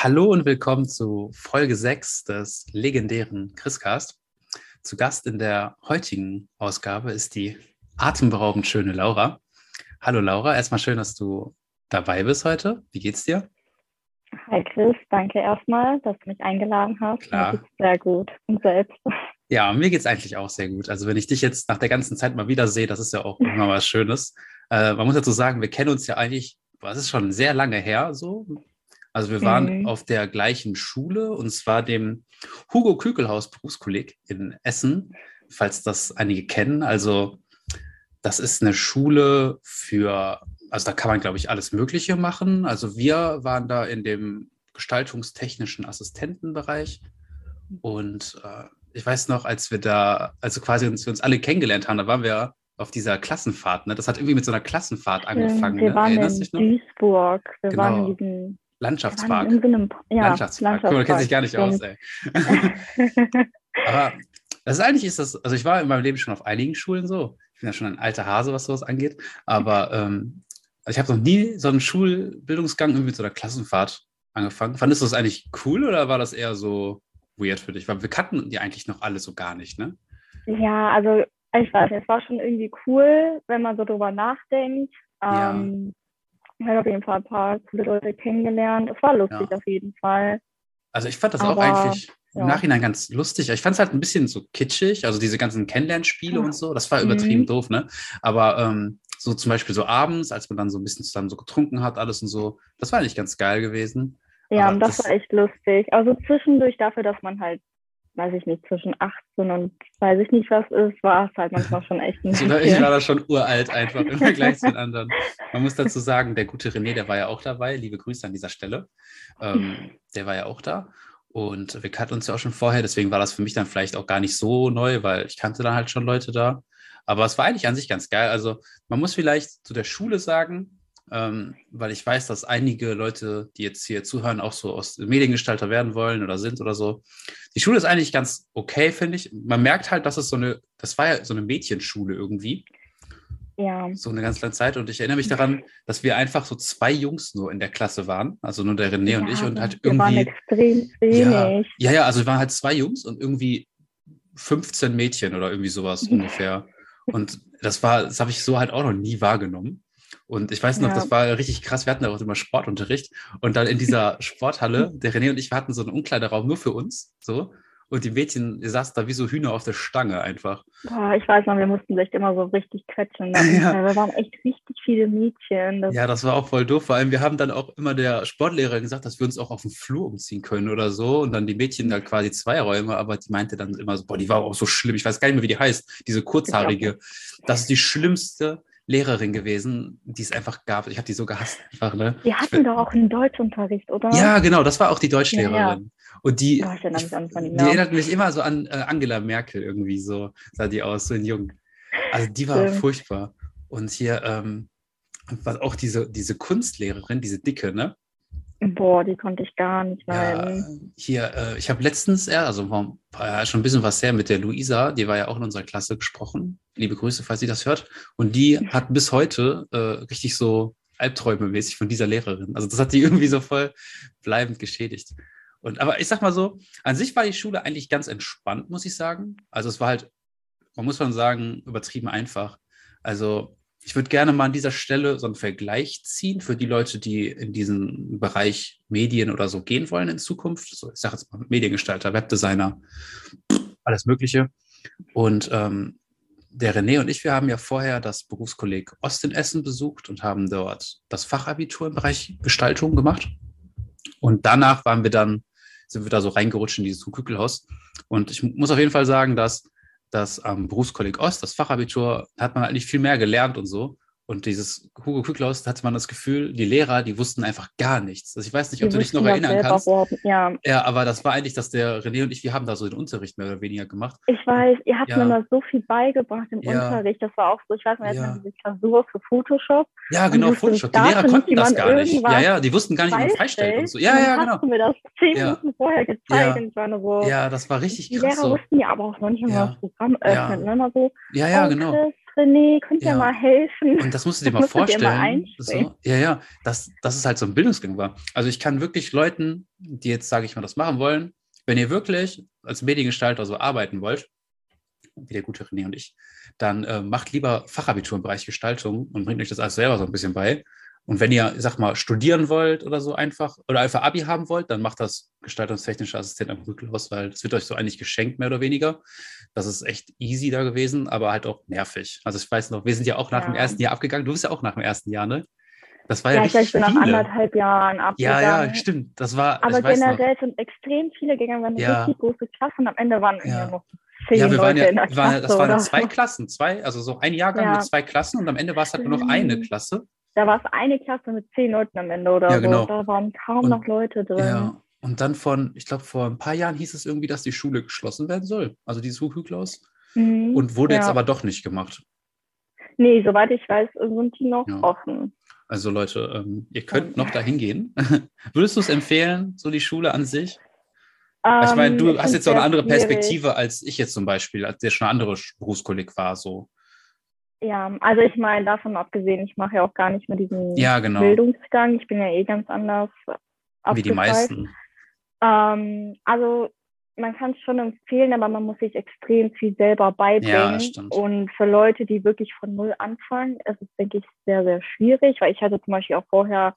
Hallo und willkommen zu Folge 6 des legendären Chriscast. Zu Gast in der heutigen Ausgabe ist die atemberaubend schöne Laura. Hallo Laura, erstmal schön, dass du dabei bist heute. Wie geht's dir? Hi Chris, danke erstmal, dass du mich eingeladen hast. Klar. Sehr gut und selbst. Ja, mir geht's eigentlich auch sehr gut. Also wenn ich dich jetzt nach der ganzen Zeit mal wieder sehe, das ist ja auch immer was Schönes. Äh, man muss dazu sagen, wir kennen uns ja eigentlich, was ist schon sehr lange her so. Also wir waren Mhm. auf der gleichen Schule und zwar dem Hugo Kükelhaus Berufskolleg in Essen, falls das einige kennen. Also das ist eine Schule für, also da kann man, glaube ich, alles Mögliche machen. Also wir waren da in dem gestaltungstechnischen Assistentenbereich und äh, ich weiß noch, als wir da, also quasi uns, wir uns alle kennengelernt haben, da waren wir auf dieser Klassenfahrt. Ne? Das hat irgendwie mit so einer Klassenfahrt angefangen. wir Ne? waren Erinnerst in? Duisburg. Wir waren Genau. in diesem waren Landschaftspark. in so einem ja, Landschaftspark. Guck mal, du kennst dich gar nicht aus, ey. Aber das ist eigentlich ist das, also ich war in meinem Leben schon auf einigen Schulen so. Ich bin ja schon ein alter Hase, was sowas angeht. Aber ähm, also ich habe noch nie so einen Schulbildungsgang irgendwie mit so einer Klassenfahrt angefangen. Fandest du das eigentlich cool oder war das eher so weird für dich? Weil wir kannten die eigentlich noch alle so gar nicht, ne? ja, also ich weiß nicht, es war schon irgendwie cool, wenn man so drüber nachdenkt. Ja. Ähm, ich habe auf jeden Fall ein paar coole Leute kennengelernt. Es war lustig Ja. auf jeden Fall. Also ich fand das auch Aber, eigentlich im ja. Nachhinein ganz lustig. Ich fand es halt ein bisschen so kitschig, also diese ganzen Kennenlernspiele Ja. und so, das war übertrieben Mhm. doof, ne? Aber ähm, so zum Beispiel so abends, als man dann so ein bisschen zusammen so getrunken hat, alles und so, das war eigentlich ganz geil gewesen. Ja, das, das- war echt lustig. Also zwischendurch dafür, dass man halt, weiß ich nicht, zwischen 18 und weiß ich nicht was ist, war es halt manchmal schon echt ein Also, ich war da schon uralt einfach im Vergleich zu den anderen. Man muss dazu sagen, der gute René, der war ja auch dabei. Liebe Grüße an dieser Stelle. Ähm, der war ja auch da. Und wir kannten uns ja auch schon vorher, deswegen war das für mich dann vielleicht auch gar nicht so neu, weil ich kannte dann halt schon Leute da. Aber es war eigentlich an sich ganz geil. Also man muss vielleicht zu der Schule sagen, ähm, weil ich weiß, dass einige Leute, die jetzt hier zuhören, auch so aus Mediengestalter werden wollen oder sind oder so. Die Schule ist eigentlich ganz okay, finde ich. Man merkt halt, dass es so eine, das war ja so eine Mädchenschule irgendwie Ja, so eine ganz lange Zeit. Und ich erinnere mich daran, dass wir einfach so zwei Jungs nur in der Klasse waren. Also nur der René und ich. Und halt wir waren irgendwie. extrem Ja, wenig. ja, ja, also wir waren halt zwei Jungs und irgendwie 15 Mädchen oder irgendwie sowas ungefähr. Und das war, das habe ich so halt auch noch nie wahrgenommen. Und ich weiß noch, Ja. das war richtig krass. Wir hatten da auch immer Sportunterricht. Und dann in dieser Sporthalle, der René und ich, wir hatten so einen Umkleideraum nur für uns. So. Und die Mädchen die saßen da wie so Hühner auf der Stange einfach. Boah, ich weiß noch, wir mussten sich immer so richtig quetschen. Ja. Wir waren echt richtig viele Mädchen. Das, Ja, das war auch voll doof. Vor allem, wir haben dann auch immer der Sportlehrer gesagt, dass wir uns auch auf dem Flur umziehen können oder so. Und dann die Mädchen da quasi zwei Räume, aber die meinte dann immer so, boah, die war auch so schlimm. Ich weiß gar nicht mehr, wie die heißt. Diese kurzhaarige. Das ist die schlimmste Lehrerin gewesen, die es einfach gab. Ich habe die so gehasst einfach, ne? wir hatten doch auch einen Deutschunterricht, oder? Ja, genau, das war auch die Deutschlehrerin. Und die, Oh, ich an von die ja. erinnert mich immer so an äh, Angela Merkel irgendwie, so sah die aus, so in jung. Also die war Stimmt. furchtbar. Und hier, ähm, was auch diese, diese Kunstlehrerin, diese dicke, ne? Boah, die konnte ich gar nicht Ja, leiden. hier, äh, ich habe letztens, ja, also paar Jahren schon ein bisschen was her mit der Luisa, die war ja auch in unserer Klasse gesprochen. Liebe Grüße, falls sie das hört. Und die hat bis heute äh, richtig so Albträume mäßig von dieser Lehrerin. Also das hat die irgendwie so voll bleibend geschädigt. Und aber ich sag mal so, an sich war die Schule eigentlich ganz entspannt, muss ich sagen. Also es war halt, man muss man sagen, übertrieben einfach. Also ich würde gerne mal an dieser Stelle so einen Vergleich ziehen für die Leute, die in diesen Bereich Medien oder so gehen wollen in Zukunft. So, ich sage jetzt mal Mediengestalter, Webdesigner, alles Mögliche. Und ähm, der René und ich, wir haben ja vorher das Berufskolleg Ost in Essen besucht und haben dort das Fachabitur im Bereich Gestaltung gemacht. Und danach waren wir dann, sind wir da so reingerutscht in dieses Kükelhaus. Und ich muss auf jeden Fall sagen, dass das am Berufskolleg Ost, das Fachabitur, hat man eigentlich viel mehr gelernt und so. Und dieses Hugo Küklaus, da hatte man das Gefühl, die Lehrer, die wussten einfach gar nichts. Also ich weiß nicht, ob Die du dich noch erinnern kannst. Ja, Ja, aber das war eigentlich, dass der René und ich, wir haben da so den Unterricht mehr oder weniger gemacht. ich weiß, ihr habt Ja. mir da so viel beigebracht im Ja. Unterricht. Das war auch so, ich weiß nicht, Ja. diese Klausur für Photoshop. Ja, genau, Photoshop. Die Lehrer konnten das gar nicht. Ja, ja, die wussten gar nicht, wie man freistellt und so. Ja, ja, genau. Hast du mir das zehn Ja. Minuten vorher gezeigt so. Ja, das war richtig die krass Lehrer so. wussten ja aber auch noch nicht, Ja. das Programm öffnet. Ja. Ne? Ja, ja, genau. René, könnt ihr Ja. mal helfen? Und das musst du dir Das mal du dir mal vorstellen. so, ja, ja, dass, dass es halt so ein Bildungsgang war. Also ich kann wirklich Leuten, die jetzt, sage ich mal, das machen wollen, wenn ihr wirklich als Mediengestalter so arbeiten wollt, wie der gute René und ich, dann äh, macht lieber Fachabitur im Bereich Gestaltung und bringt euch das alles selber so ein bisschen bei. Und wenn ihr, sag mal, studieren wollt oder so einfach, oder einfach Abi haben wollt, dann macht das gestaltungstechnische Assistent am Rücklos, weil das wird euch so eigentlich geschenkt, mehr oder weniger. Das ist echt easy da gewesen, aber halt auch nervig. Also ich weiß noch, wir sind ja auch nach dem Ja. ersten Jahr abgegangen. Du bist ja auch nach dem ersten Jahr, ne? Das war ja, Ja, ich bin nach anderthalb Jahren Ja, abgegangen. ja, stimmt. Das war, Aber generell sind extrem viele gegangen, wir haben Ja. richtig große Klasse und am Ende waren Ja. ja. noch zehn Ja, wir waren ja, wir waren, ja- das waren ja zwei. Klassen, zwei, also so ein Jahrgang Ja. mit zwei Klassen und am Ende war es halt nur noch eine. Klasse. Da war es eine Klasse mit zehn Leuten am Ende oder Ja, genau. so. Da waren kaum Und- noch Leute drin. Ja. Und dann von, ich glaube, vor ein paar Jahren hieß es irgendwie, dass die Schule geschlossen werden soll. Also dieses Huhüklaus. Mhm. Und wurde jetzt Ja. aber doch nicht gemacht. Nee, soweit ich weiß, sind die noch Ja. offen. Also Leute, ähm, ihr könnt noch dahin gehen. Würdest du es empfehlen, so die Schule an sich? ich meine, Ähm, du hast jetzt auch eine andere schwierig. Perspektive als ich jetzt zum Beispiel, als der schon eine andere Berufskolleg war. So. Ja, also ich meine, davon abgesehen, ich mache ja auch gar nicht mehr diesen Ja, genau. Bildungsgang. Ich bin ja eh ganz anders Wie die meisten. Ähm, also man kann es schon empfehlen, aber man muss sich extrem viel selber beibringen. stimmt. und für Leute, die wirklich von null anfangen, ist es, denke ich, sehr, sehr schwierig, weil ich hatte zum Beispiel auch vorher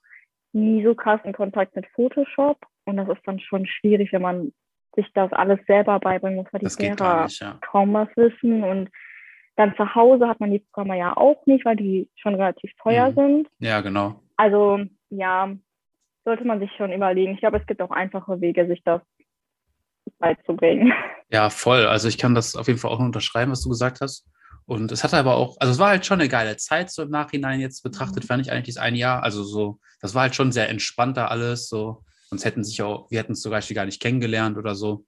nie so krassen Kontakt mit Photoshop und das ist dann schon schwierig, wenn man sich das alles selber beibringen muss, weil die Das geht gar Lehrer nicht, ja. kaum was wissen und dann zu Hause hat man die Programme ja auch nicht, weil die schon relativ teuer Mhm. sind. Ja, genau. Also ja, sollte man sich schon überlegen. Ich glaube, es gibt auch einfache Wege, sich das beizubringen. Ja, voll. Also ich kann das auf jeden Fall auch nur unterschreiben, was du gesagt hast. Und es hatte aber auch, also es war halt schon eine geile Zeit, so im Nachhinein jetzt betrachtet, Mhm. fand ich eigentlich dieses ein Jahr. Also so, das war halt schon sehr entspannter alles. So, sonst hätten sich auch, wir hätten es zum Beispiel gar nicht kennengelernt oder so.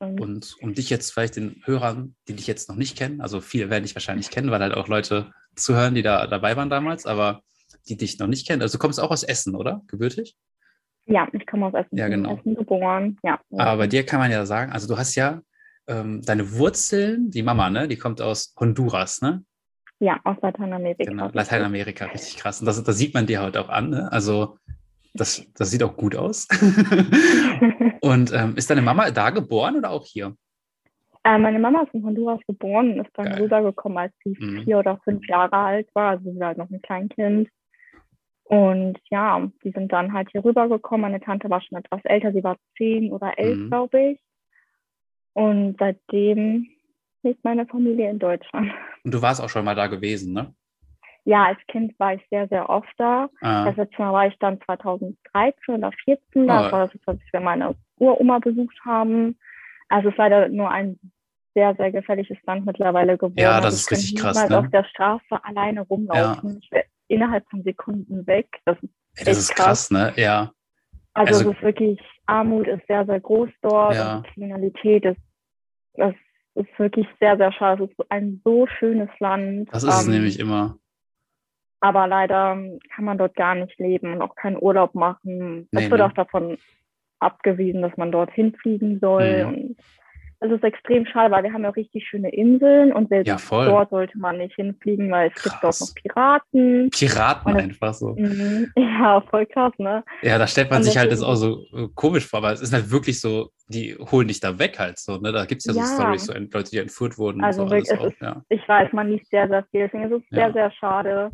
Und um dich jetzt vielleicht den Hörern, die dich jetzt noch nicht kennen, also viele werden dich wahrscheinlich kennen, weil halt auch Leute zuhören, die da dabei waren damals, aber die dich noch nicht kennen. Also du kommst auch aus Essen, oder? Gebürtig? Ja, ich komme aus Essen, Ja, genau. Essen geboren. Ja. Aber bei dir kann man ja sagen, also du hast ja ähm, deine Wurzeln, die Mama, ne, die kommt aus Honduras, ne? Ja, aus Lateinamerika. Genau, Lateinamerika, richtig krass. Und das, das sieht man dir heute auch an, ne? Also das, das sieht auch gut aus. Und ähm, ist deine Mama da geboren oder auch hier? äh, meine Mama ist in Honduras geboren und ist dann Geil. rübergekommen, als sie Mhm. vier oder fünf Jahre alt war. Also sie war halt noch ein Kleinkind. Und ja, die sind dann halt hier rübergekommen. Meine Tante war schon etwas älter, sie war zehn oder elf, Mhm. glaube ich. Und seitdem lebt meine Familie in Deutschland. Und du warst auch schon mal da gewesen, ne? Ja, als Kind war ich sehr, sehr oft da. Ah, Das letzte Mal war ich dann 2013 oder 14. Da Oh. war das, als wir meine Uroma besucht haben. Also es ist leider nur ein sehr, sehr gefährliches Land mittlerweile geworden. Ja, Also das ist richtig krass, ne? auf der Straße alleine rumlaufen. Ich wäre innerhalb von Sekunden weg. Das ist, ey, das ist echt krass, ne? Ja. also, Also- es ist wirklich, Armut ist sehr, sehr groß dort. Ja. Kriminalität ist, das ist wirklich sehr, sehr schade. Es ist ein so schönes Land. Das ist es Ähm, nämlich immer. Aber leider kann man dort gar nicht leben und auch keinen Urlaub machen. Nee, es wird ne? auch davon abgewiesen, dass man dorthin fliegen soll. Mhm. Und es ist extrem schade, weil wir haben ja auch richtig schöne Inseln und selbst Ja, dort sollte man nicht hinfliegen, weil es gibt dort Krass. noch Piraten. Piraten es- einfach so. Mhm. Ja, voll krass, ne? Ja, da stellt man Und sich halt das auch so äh, komisch vor, aber es ist halt wirklich so, die holen dich da weg halt so, ne? Da gibt es ja so Ja. So ent- Leute, die entführt wurden Also und so alles wirklich, auch, es ist- ja. Ich weiß, man liest sehr, sehr viel, deswegen ist es Ja. sehr, sehr schade.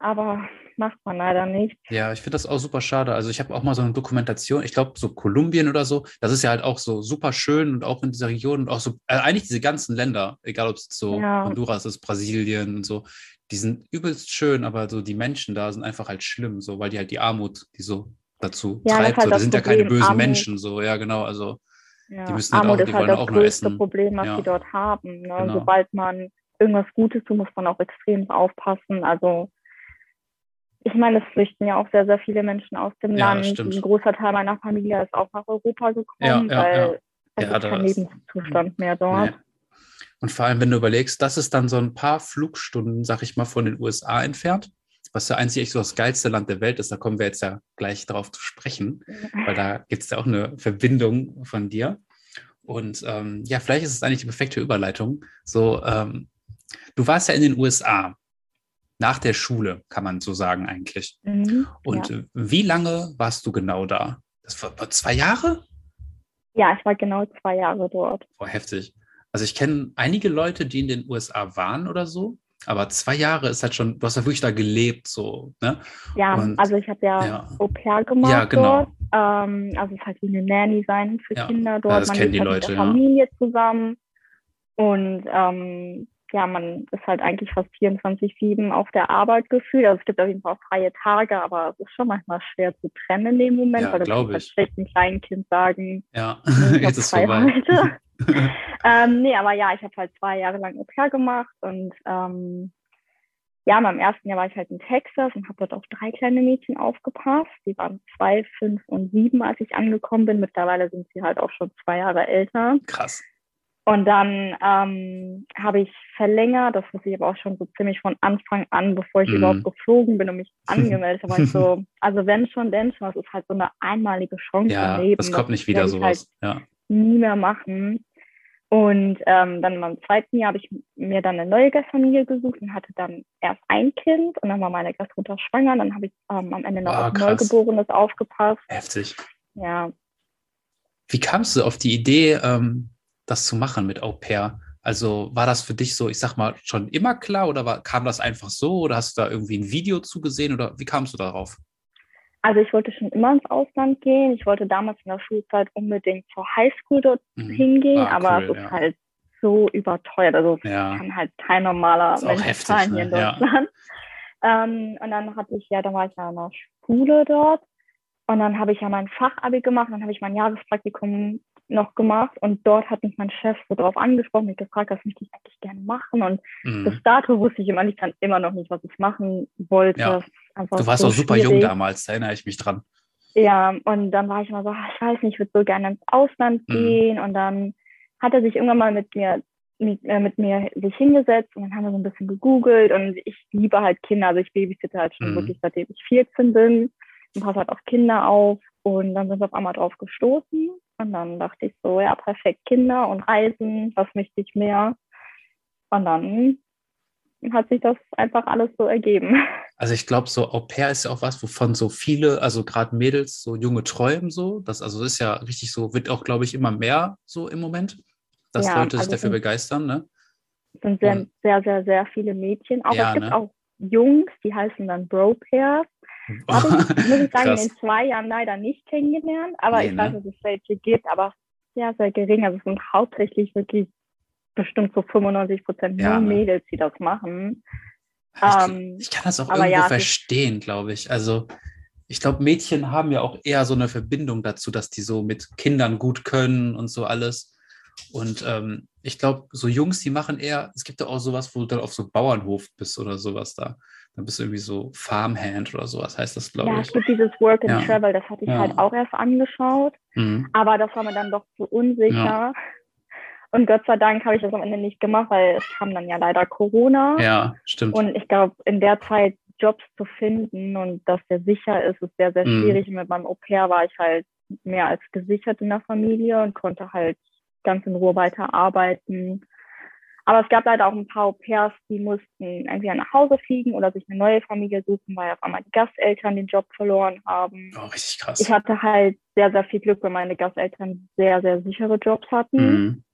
Aber macht man leider nicht. Ja, ich finde das auch super schade. Also ich habe auch mal so eine Dokumentation, ich glaube so Kolumbien oder so, das ist ja halt auch so super schön und auch in dieser Region und auch so, äh, eigentlich diese ganzen Länder, egal ob es so Ja. Honduras ist, Brasilien und so, die sind übelst schön, aber so die Menschen da sind einfach halt schlimm, so, weil die halt die Armut, die so dazu Ja, das ist treibt. halt so, das das sind ja keine Problem, bösen Armut. Menschen, so, ja, genau, also Ja. Die müssen halt Armut auch- ist die halt das größte. Problem, was sie dort haben. Ne? Genau. Sobald man irgendwas Gutes tut, muss man auch extrem aufpassen. Also ich meine, es flüchten ja auch sehr, sehr viele Menschen aus dem Ja, Land. stimmt. Ein großer Teil meiner Familie ist auch nach Europa gekommen, Ja, ja, weil ja. es Ja, ist kein Lebenszustand mehr dort. Nee. Und vor allem, wenn du überlegst, das ist dann so ein paar Flugstunden, sag ich mal, von den USA entfernt, was ja einzig echt so das geilste Land der Welt ist. Da kommen wir jetzt ja gleich drauf zu sprechen, weil da gibt es ja auch eine Verbindung von dir. Und ähm, ja, vielleicht ist es eigentlich die perfekte Überleitung. So, ähm, du warst ja in den USA nach der Schule, kann man so sagen eigentlich. Mhm. Und ja. äh, wie lange warst du genau da? Das war, war zwei Jahre? ja, ich war genau zwei Jahre dort. Boah, heftig. Also ich kenne einige Leute, die in den USA waren oder so, aber zwei Jahre ist halt schon, du hast ja wirklich da gelebt, so, ne? Ja, Und- also ich habe ja, ja. Au pair gemacht Ja, genau. dort. Ähm, also es ist halt wie eine Nanny sein für Ja. Kinder Ja, dort. das man kennen die halt Leute, mit ja. der Familie zusammen. Und ähm, ja, man ist halt eigentlich fast 24-7 auf der Arbeit gefühlt. Also es gibt auf jeden Fall auch freie Tage, aber es ist schon manchmal schwer zu trennen in dem Moment, Ja, weil du kannst ich. schlecht einem kleinen Kind sagen, Ja, nee, jetzt ist vorbei. heute. ähm, nee, aber ja, ich habe halt zwei Jahre lang Au gemacht und ähm, ja, meinem ersten Jahr war ich halt in Texas und habe dort auf drei kleine Mädchen aufgepasst. Die waren zwei, fünf und sieben, als ich angekommen bin. Mittlerweile sind sie halt auch schon zwei Jahre älter. Krass. Und dann ähm, habe ich verlängert, das wusste ich aber auch schon so ziemlich von Anfang an, bevor ich Mhm. überhaupt geflogen bin und mich angemeldet habe, so, also wenn schon, denn schon, das ist halt so eine einmalige Chance Ja, im Leben. das kommt nicht wieder werde ich halt sowas. Ja. nie mehr machen. Und ähm, dann beim zweiten Jahr habe ich mir dann eine neue Gastfamilie gesucht und hatte dann erst ein Kind und dann war meine Gastmutter schwanger. Dann habe ich ähm, am Ende noch Ah, auf. Neugeborenes aufgepasst. Heftig. Ja, Wie kamst du auf die Idee, ähm, das zu machen mit Au pair? Also war das für dich so, ich sag mal, schon immer klar oder war, kam das einfach so oder hast du da irgendwie ein Video zugesehen oder wie kamst du darauf? also ich wollte schon immer ins Ausland gehen. Ich wollte damals in der Schulzeit unbedingt zur Highschool dort Mhm. hingehen, Ah, aber cool, es ist ja. halt so überteuert. Also das Ja, kann halt kein normaler Mensch heftig, zahlen ne? hier in Ja. Deutschland. Ähm, und dann hatte ich ja, da war ich ja in der Schule dort und dann habe ich ja mein Fachabi gemacht, dann habe ich mein Jahrespraktikum noch gemacht und dort hat mich mein Chef so drauf angesprochen, mich gefragt, was möchte ich eigentlich gerne machen und bis mhm. dato wusste ich immer nicht, dann immer noch nicht, was ich machen wollte. Ja. Du warst so auch super jung schwierig. damals, da erinnere ich mich dran. Ja, und dann war ich immer so, ah, ich weiß nicht, ich würde so gerne ins Ausland Mhm. gehen. Und dann hat er sich irgendwann mal mit mir, mit, äh, mit mir sich hingesetzt und dann haben wir so ein bisschen gegoogelt. Und ich liebe halt Kinder, also ich babysitte halt schon Mhm. wirklich seitdem ich 14 bin und passe halt auf Kinder auf. Und dann sind wir auf einmal drauf gestoßen. Und dann dachte ich so, ja, perfekt, Kinder und Reisen, was möchte ich mehr? Und dann hat sich das einfach alles so ergeben. Also ich glaube, so Au pair ist ja auch was, wovon so viele, also gerade Mädels, so junge träumen so. Das also ist ja richtig so, wird auch, glaube ich, immer mehr so im Moment, dass Ja, Leute sich also dafür sind- begeistern, ne? Es sind sehr, Und- sehr, sehr, sehr viele Mädchen. Auch Ja, es gibt ne? auch Jungs, die heißen dann Bro-Pairs. Habe ich, muss ich sagen, in zwei Jahren leider nicht kennengelernt. Aber Nee, ich weiß, ne? dass es welche gibt, aber sehr, sehr gering. Also es sind hauptsächlich wirklich bestimmt so 95 Prozent Ja, nur ne? Mädels, die das machen. Ich, Ähm, ich kann das auch irgendwo ja, verstehen, glaube ich. Also ich glaube, Mädchen haben ja auch eher so eine Verbindung dazu, dass die so mit Kindern gut können und so alles. Und ähm, ich glaube, so Jungs, die machen eher, es gibt ja auch sowas, wo du dann auf so Bauernhof bist oder sowas da. Dann bist du irgendwie so Farmhand oder sowas, heißt das, glaube Ja, ich. es gibt dieses Work and Ja. Travel, das hatte ich Ja. halt auch erst angeschaut. Mhm. Aber das war mir dann doch zu unsicher. Und Gott sei Dank habe ich das am Ende nicht gemacht, weil es kam dann ja leider Corona. Ja, stimmt. Und ich glaube, in der Zeit Jobs zu finden und dass der sicher ist, ist sehr, sehr Mhm. schwierig. Und mit meinem Au pair war ich halt mehr als gesichert in der Familie und konnte halt ganz in Ruhe weiterarbeiten. Aber es gab leider auch ein paar Au pairs, die mussten entweder nach Hause fliegen oder sich eine neue Familie suchen, weil auf einmal die Gasteltern den Job verloren haben. oh, richtig krass. Ich hatte halt sehr, sehr viel Glück, weil meine Gasteltern sehr, sehr sichere Jobs hatten. Mhm.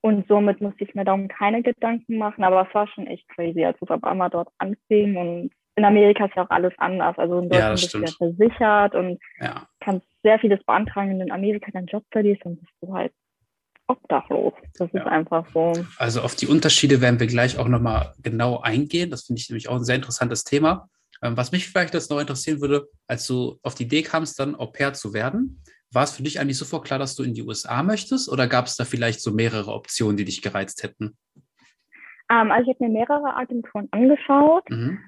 Und somit musste ich mir darum keine Gedanken machen. Aber es war schon echt crazy, als es auf einmal dort anfing. Und in Amerika ist ja auch alles anders. Also in Ja, Deutschland das bist du ja versichert und Ja. kannst sehr vieles beantragen. Und in Amerika deinen Job verlierst, dann bist du halt obdachlos. Das Ja. ist einfach so. Also auf die Unterschiede werden wir gleich auch nochmal genau eingehen. Das finde ich nämlich auch ein sehr interessantes Thema. Ähm, was mich vielleicht jetzt noch interessieren würde, als du auf die Idee kamst, dann Au pair zu werden, war es für dich eigentlich sofort klar, dass du in die USA möchtest oder gab es da vielleicht so mehrere Optionen, die dich gereizt hätten? Ähm, also ich habe mir mehrere Agenturen angeschaut. Mhm.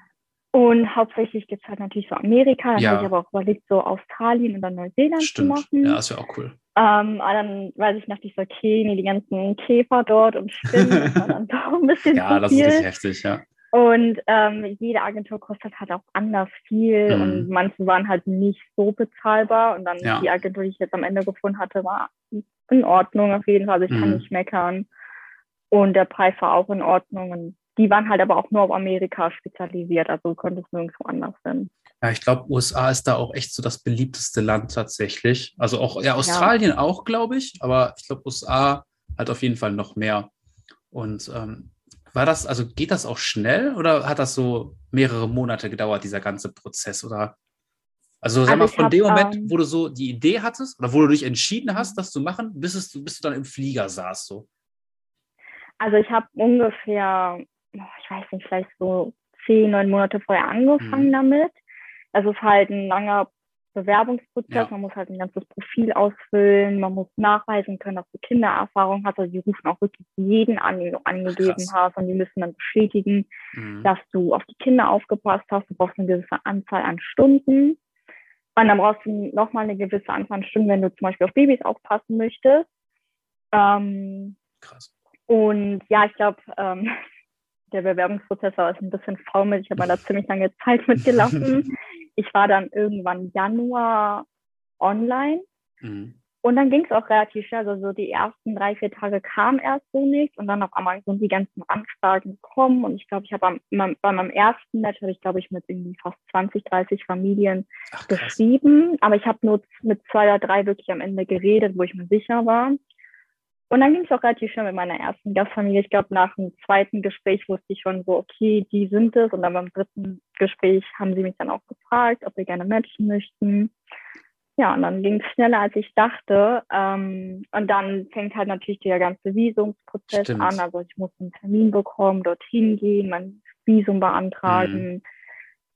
Und hauptsächlich gibt es halt natürlich so Amerika, dann ja. habe ich aber auch überlegt, so Australien und dann Neuseeland Stimmt. zu machen. Ja, das wäre auch cool. Ähm, aber dann weiß ich, dachte ich so, okay, nee, die ganzen Käfer dort und Spinnen, war dann doch ein bisschen Ja, das ist richtig heftig, ja. Und ähm, jede Agentur kostet halt auch anders viel mhm. und manche waren halt nicht so bezahlbar. Und dann ja. die Agentur, die ich jetzt am Ende gefunden hatte, war in Ordnung auf jeden Fall. Also ich mhm. kann nicht meckern. Und der Preis war auch in Ordnung. Und die waren halt aber auch nur auf Amerika spezialisiert, also konnte es nirgendwo anders sein. Ja, ich glaube, USA ist da auch echt so das beliebteste Land tatsächlich. Also auch, ja, Australien ja. auch, glaube ich, aber ich glaube, USA hat auf jeden Fall noch mehr. Und ähm, war das, also geht das auch schnell oder hat das so mehrere Monate gedauert, dieser ganze Prozess? Oder also sag also mal, von dem Moment, ähm, wo du so die Idee hattest oder wo du dich entschieden hast, das zu machen, bis, es, bis du dann im Flieger saßt so? Also ich habe ungefähr ich weiß nicht, vielleicht so zehn, neun Monate vorher angefangen mhm. damit. Es ist halt ein langer Bewerbungsprozess. Ja. Man muss halt ein ganzes Profil ausfüllen. Man muss nachweisen können, dass du Kindererfahrung hast. Also die rufen auch wirklich jeden an, den du angegeben Krass. hast. Und die müssen dann bestätigen, mhm. dass du auf die Kinder aufgepasst hast. Du brauchst eine gewisse Anzahl an Stunden. Und dann brauchst du nochmal eine gewisse Anzahl an Stunden, wenn du zum Beispiel auf Babys aufpassen möchtest. Ähm, Krass. Und ja, ich glaube, ähm, der Bewerbungsprozess war ein bisschen faul. Ich habe da ziemlich lange Zeit mitgelassen. ich war dann irgendwann Januar online. Mhm. Und dann ging es auch relativ schnell. Also so die ersten drei, vier Tage kam erst so nichts und dann auf einmal sind die ganzen Anfragen gekommen. Und ich glaube, ich habe bei meinem ersten Match hatte ich, glaube ich, mit irgendwie fast 20, 30 Familien Ach, geschrieben. Aber ich habe nur mit zwei oder drei wirklich am Ende geredet, wo ich mir sicher war. Und dann ging es auch relativ schnell mit meiner ersten Gastfamilie. Ich glaube, nach dem zweiten Gespräch wusste ich schon so, okay, die sind es. Und dann beim dritten Gespräch haben sie mich dann auch gefragt, ob wir gerne matchen möchten. Ja, und dann ging es schneller, als ich dachte. Ähm, und dann fängt halt natürlich der ganze Visumsprozess Stimmt. an. Also ich muss einen Termin bekommen, dorthin gehen, mein Visum beantragen, mhm.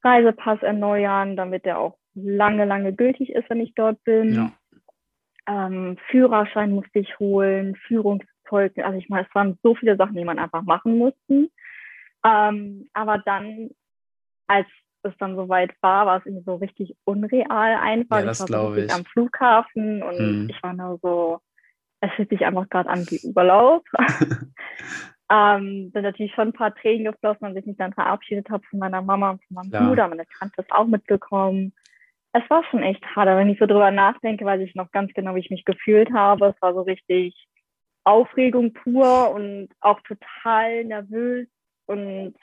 Reisepass erneuern, damit der auch lange, lange gültig ist, wenn ich dort bin. Ja ähm, Führerschein musste ich holen, Führungszeugnis. Also ich meine, es waren so viele Sachen, die man einfach machen musste. Ähm, aber dann, als es dann soweit war, war es irgendwie so richtig unreal einfach. Ja, das ich war so ich. am Flughafen und hm. ich war nur so, es fühlt sich einfach gerade an wie Urlaub. ähm, sind natürlich schon ein paar Tränen geflossen, als ich mich dann verabschiedet habe von meiner Mama und von meinem Klar. Bruder. Meine Tante ist auch mitgekommen es war schon echt hart. Wenn ich so drüber nachdenke, weiß ich noch ganz genau, wie ich mich gefühlt habe. Es war so richtig Aufregung pur und auch total nervös. Und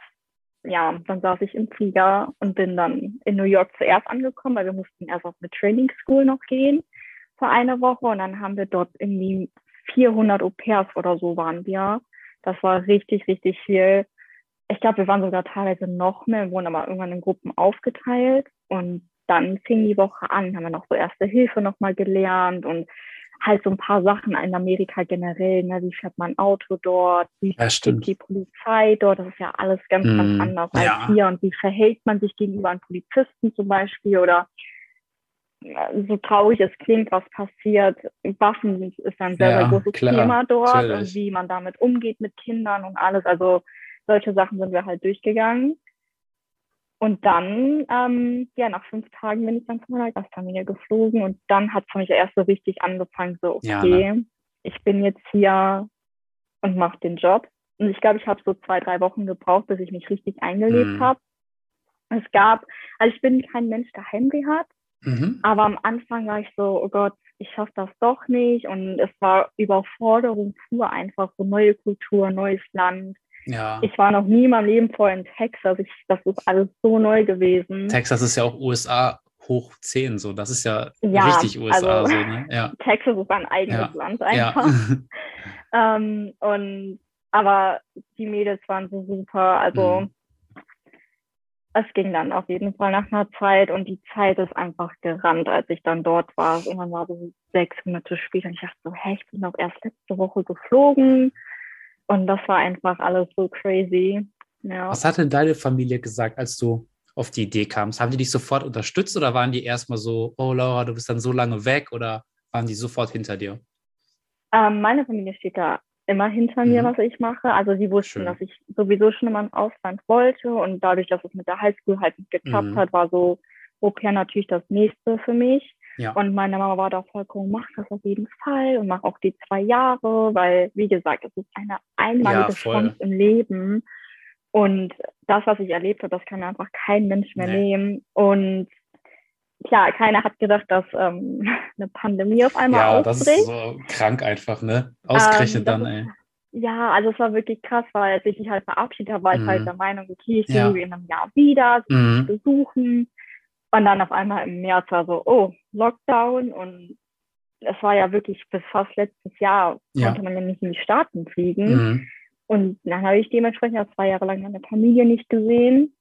ja, dann saß ich im Flieger und bin dann in New York zuerst angekommen, weil wir mussten erst auf eine Training School noch gehen für eine Woche. Und dann haben wir dort irgendwie 400 Au pairs oder so waren wir. Das war richtig, richtig viel. Ich glaube, wir waren sogar teilweise noch mehr, wurden aber irgendwann in Gruppen aufgeteilt. Und dann fing die Woche an, haben wir noch so erste Hilfe nochmal gelernt und halt so ein paar Sachen in Amerika generell, ne? wie fährt man Auto dort, wie ja, steht die Polizei dort, das ist ja alles ganz, mm, ganz anders ja. als hier und wie verhält man sich gegenüber einem Polizisten zum Beispiel oder so traurig es klingt, was passiert, Waffen ist ein sehr, ja, sehr großes klar, Thema dort natürlich. und wie man damit umgeht mit Kindern und alles, also solche Sachen sind wir halt durchgegangen. Und dann, ähm, ja, nach fünf Tagen bin ich dann zu meiner Gastfamilie geflogen und dann hat es für mich erst so richtig angefangen, so, okay, ja, ne? ich bin jetzt hier und mache den Job. Und ich glaube, ich habe so zwei, drei Wochen gebraucht, bis ich mich richtig eingelebt mhm. habe. Es gab, also ich bin kein Mensch, der Heimweh hat, mhm. aber am Anfang war ich so, oh Gott, ich schaffe das doch nicht. Und es war Überforderung pur einfach, so neue Kultur, neues Land. Ja. Ich war noch nie in meinem Leben vorher in Texas. Ich, das ist alles so neu gewesen. Texas ist ja auch USA hoch 10, so. Das ist ja, ja richtig USA. Also, so, ne? ja. Texas ist ein eigenes ja. Land einfach. ähm, und, aber die Mädels waren so super. Also mhm. es ging dann auf jeden Fall nach einer Zeit und die Zeit ist einfach gerannt, als ich dann dort war. Irgendwann war so sechs Monate später und ich dachte so, hä, ich bin doch erst letzte Woche geflogen. Und das war einfach alles so crazy. Ja. Was hat denn deine Familie gesagt, als du auf die Idee kamst? Haben die dich sofort unterstützt oder waren die erstmal so, oh Laura, du bist dann so lange weg oder waren die sofort hinter dir? Ähm, meine Familie steht da immer hinter mir, Mhm. was ich mache. Also sie wussten, Schön. dass ich sowieso schon immer ins Ausland wollte und dadurch, dass es mit der Highschool halt nicht geklappt Mhm. hat, war so Au pair natürlich das nächste für mich. Ja. Und meine Mama war da vollkommen, mach das auf jeden Fall und mach auch die zwei Jahre, weil, wie gesagt, es ist eine einmalige Ja. Chance im Leben. Und das, was ich erlebt habe, das kann einfach kein Mensch mehr Nee. nehmen. Und klar, keiner hat gedacht, dass ähm, eine Pandemie auf einmal Ja, das ausbricht. ist so krank einfach, ne? Ausgerechnet Ähm, das dann, ist- ey. Ja, also es war wirklich krass, weil als ich mich halt verabschiedet habe, war ich Mhm. halt der Meinung, okay, ich Ja. sie in einem Jahr wieder, sie Mhm. besuchen. Und dann auf einmal im März war so, oh, Lockdown und es war ja wirklich bis fast letztes Jahr, Ja. konnte man ja nicht in die Staaten fliegen. Mhm. Und dann habe ich dementsprechend ja zwei Jahre lang meine Familie nicht gesehen.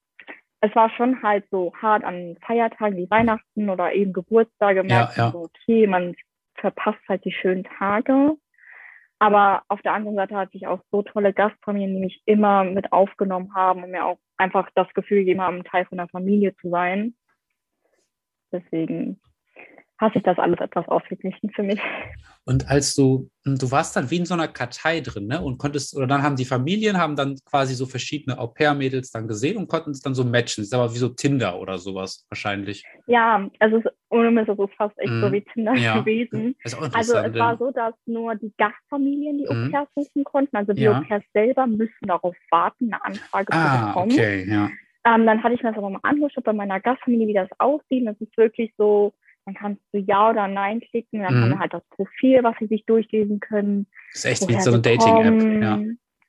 Es war schon halt so hart an Feiertagen wie Weihnachten oder eben Geburtstage, ja. man so, okay, man verpasst halt die schönen Tage. Aber auf der anderen Seite hatte ich auch so tolle Gastfamilien, die mich immer mit aufgenommen haben und mir auch einfach das Gefühl gegeben haben, Teil von der Familie zu sein. Deswegen hat sich das alles etwas ausgeglichen für mich. Und als du, du warst dann wie in so einer Kartei drin, ne? Und konntest, oder dann haben die Familien, haben dann quasi so verschiedene Au-pair-Mädels dann gesehen und konnten es dann so matchen. Das ist aber wie so Tinder oder sowas wahrscheinlich. Ja, also ohne Mist, es ist fast echt so Mhm. wie Tinder Ja. gewesen. Also es war so, dass nur die Gastfamilien die Mhm. Au-pairs suchen konnten. Also die Ja. Au-pairs selber müssen darauf warten, eine Anfrage zu Ah, bekommen. okay, ja. Ähm, dann hatte ich mir das aber mal angeschaut bei meiner Gastfamilie, wie das aussieht. Das ist wirklich so, dann kannst du Ja oder Nein klicken. Dann Mhm. haben wir halt das Profil, was sie sich durchlesen können. Das ist echt wie so eine Dating-App. Ja.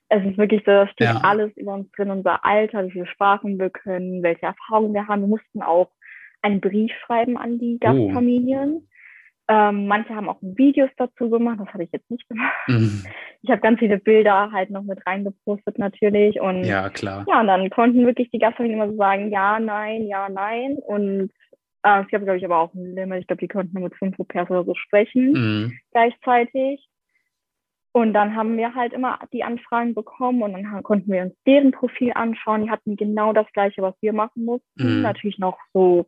Es ist wirklich so, da steht Ja. alles über uns drin, unser Alter, wie viele Sprachen wir können, welche Erfahrungen wir haben. Wir mussten auch einen Brief schreiben an die Oh. Ähm, manche haben auch Videos dazu gemacht, das habe ich jetzt nicht gemacht. Mhm. Ich habe ganz viele Bilder halt noch mit reingepostet natürlich und ja, klar. ja, und dann konnten wirklich die Gastfamilien immer so sagen, ja, nein, ja, nein. Und äh, es gab, glaube ich, aber auch ein Limit. Ich glaube, die konnten nur mit fünf Au-pairs oder so sprechen Mhm. gleichzeitig. Und dann haben wir halt immer die Anfragen bekommen und dann konnten wir uns deren Profil anschauen. Die hatten genau das Gleiche, was wir machen mussten. Mhm. Natürlich noch so,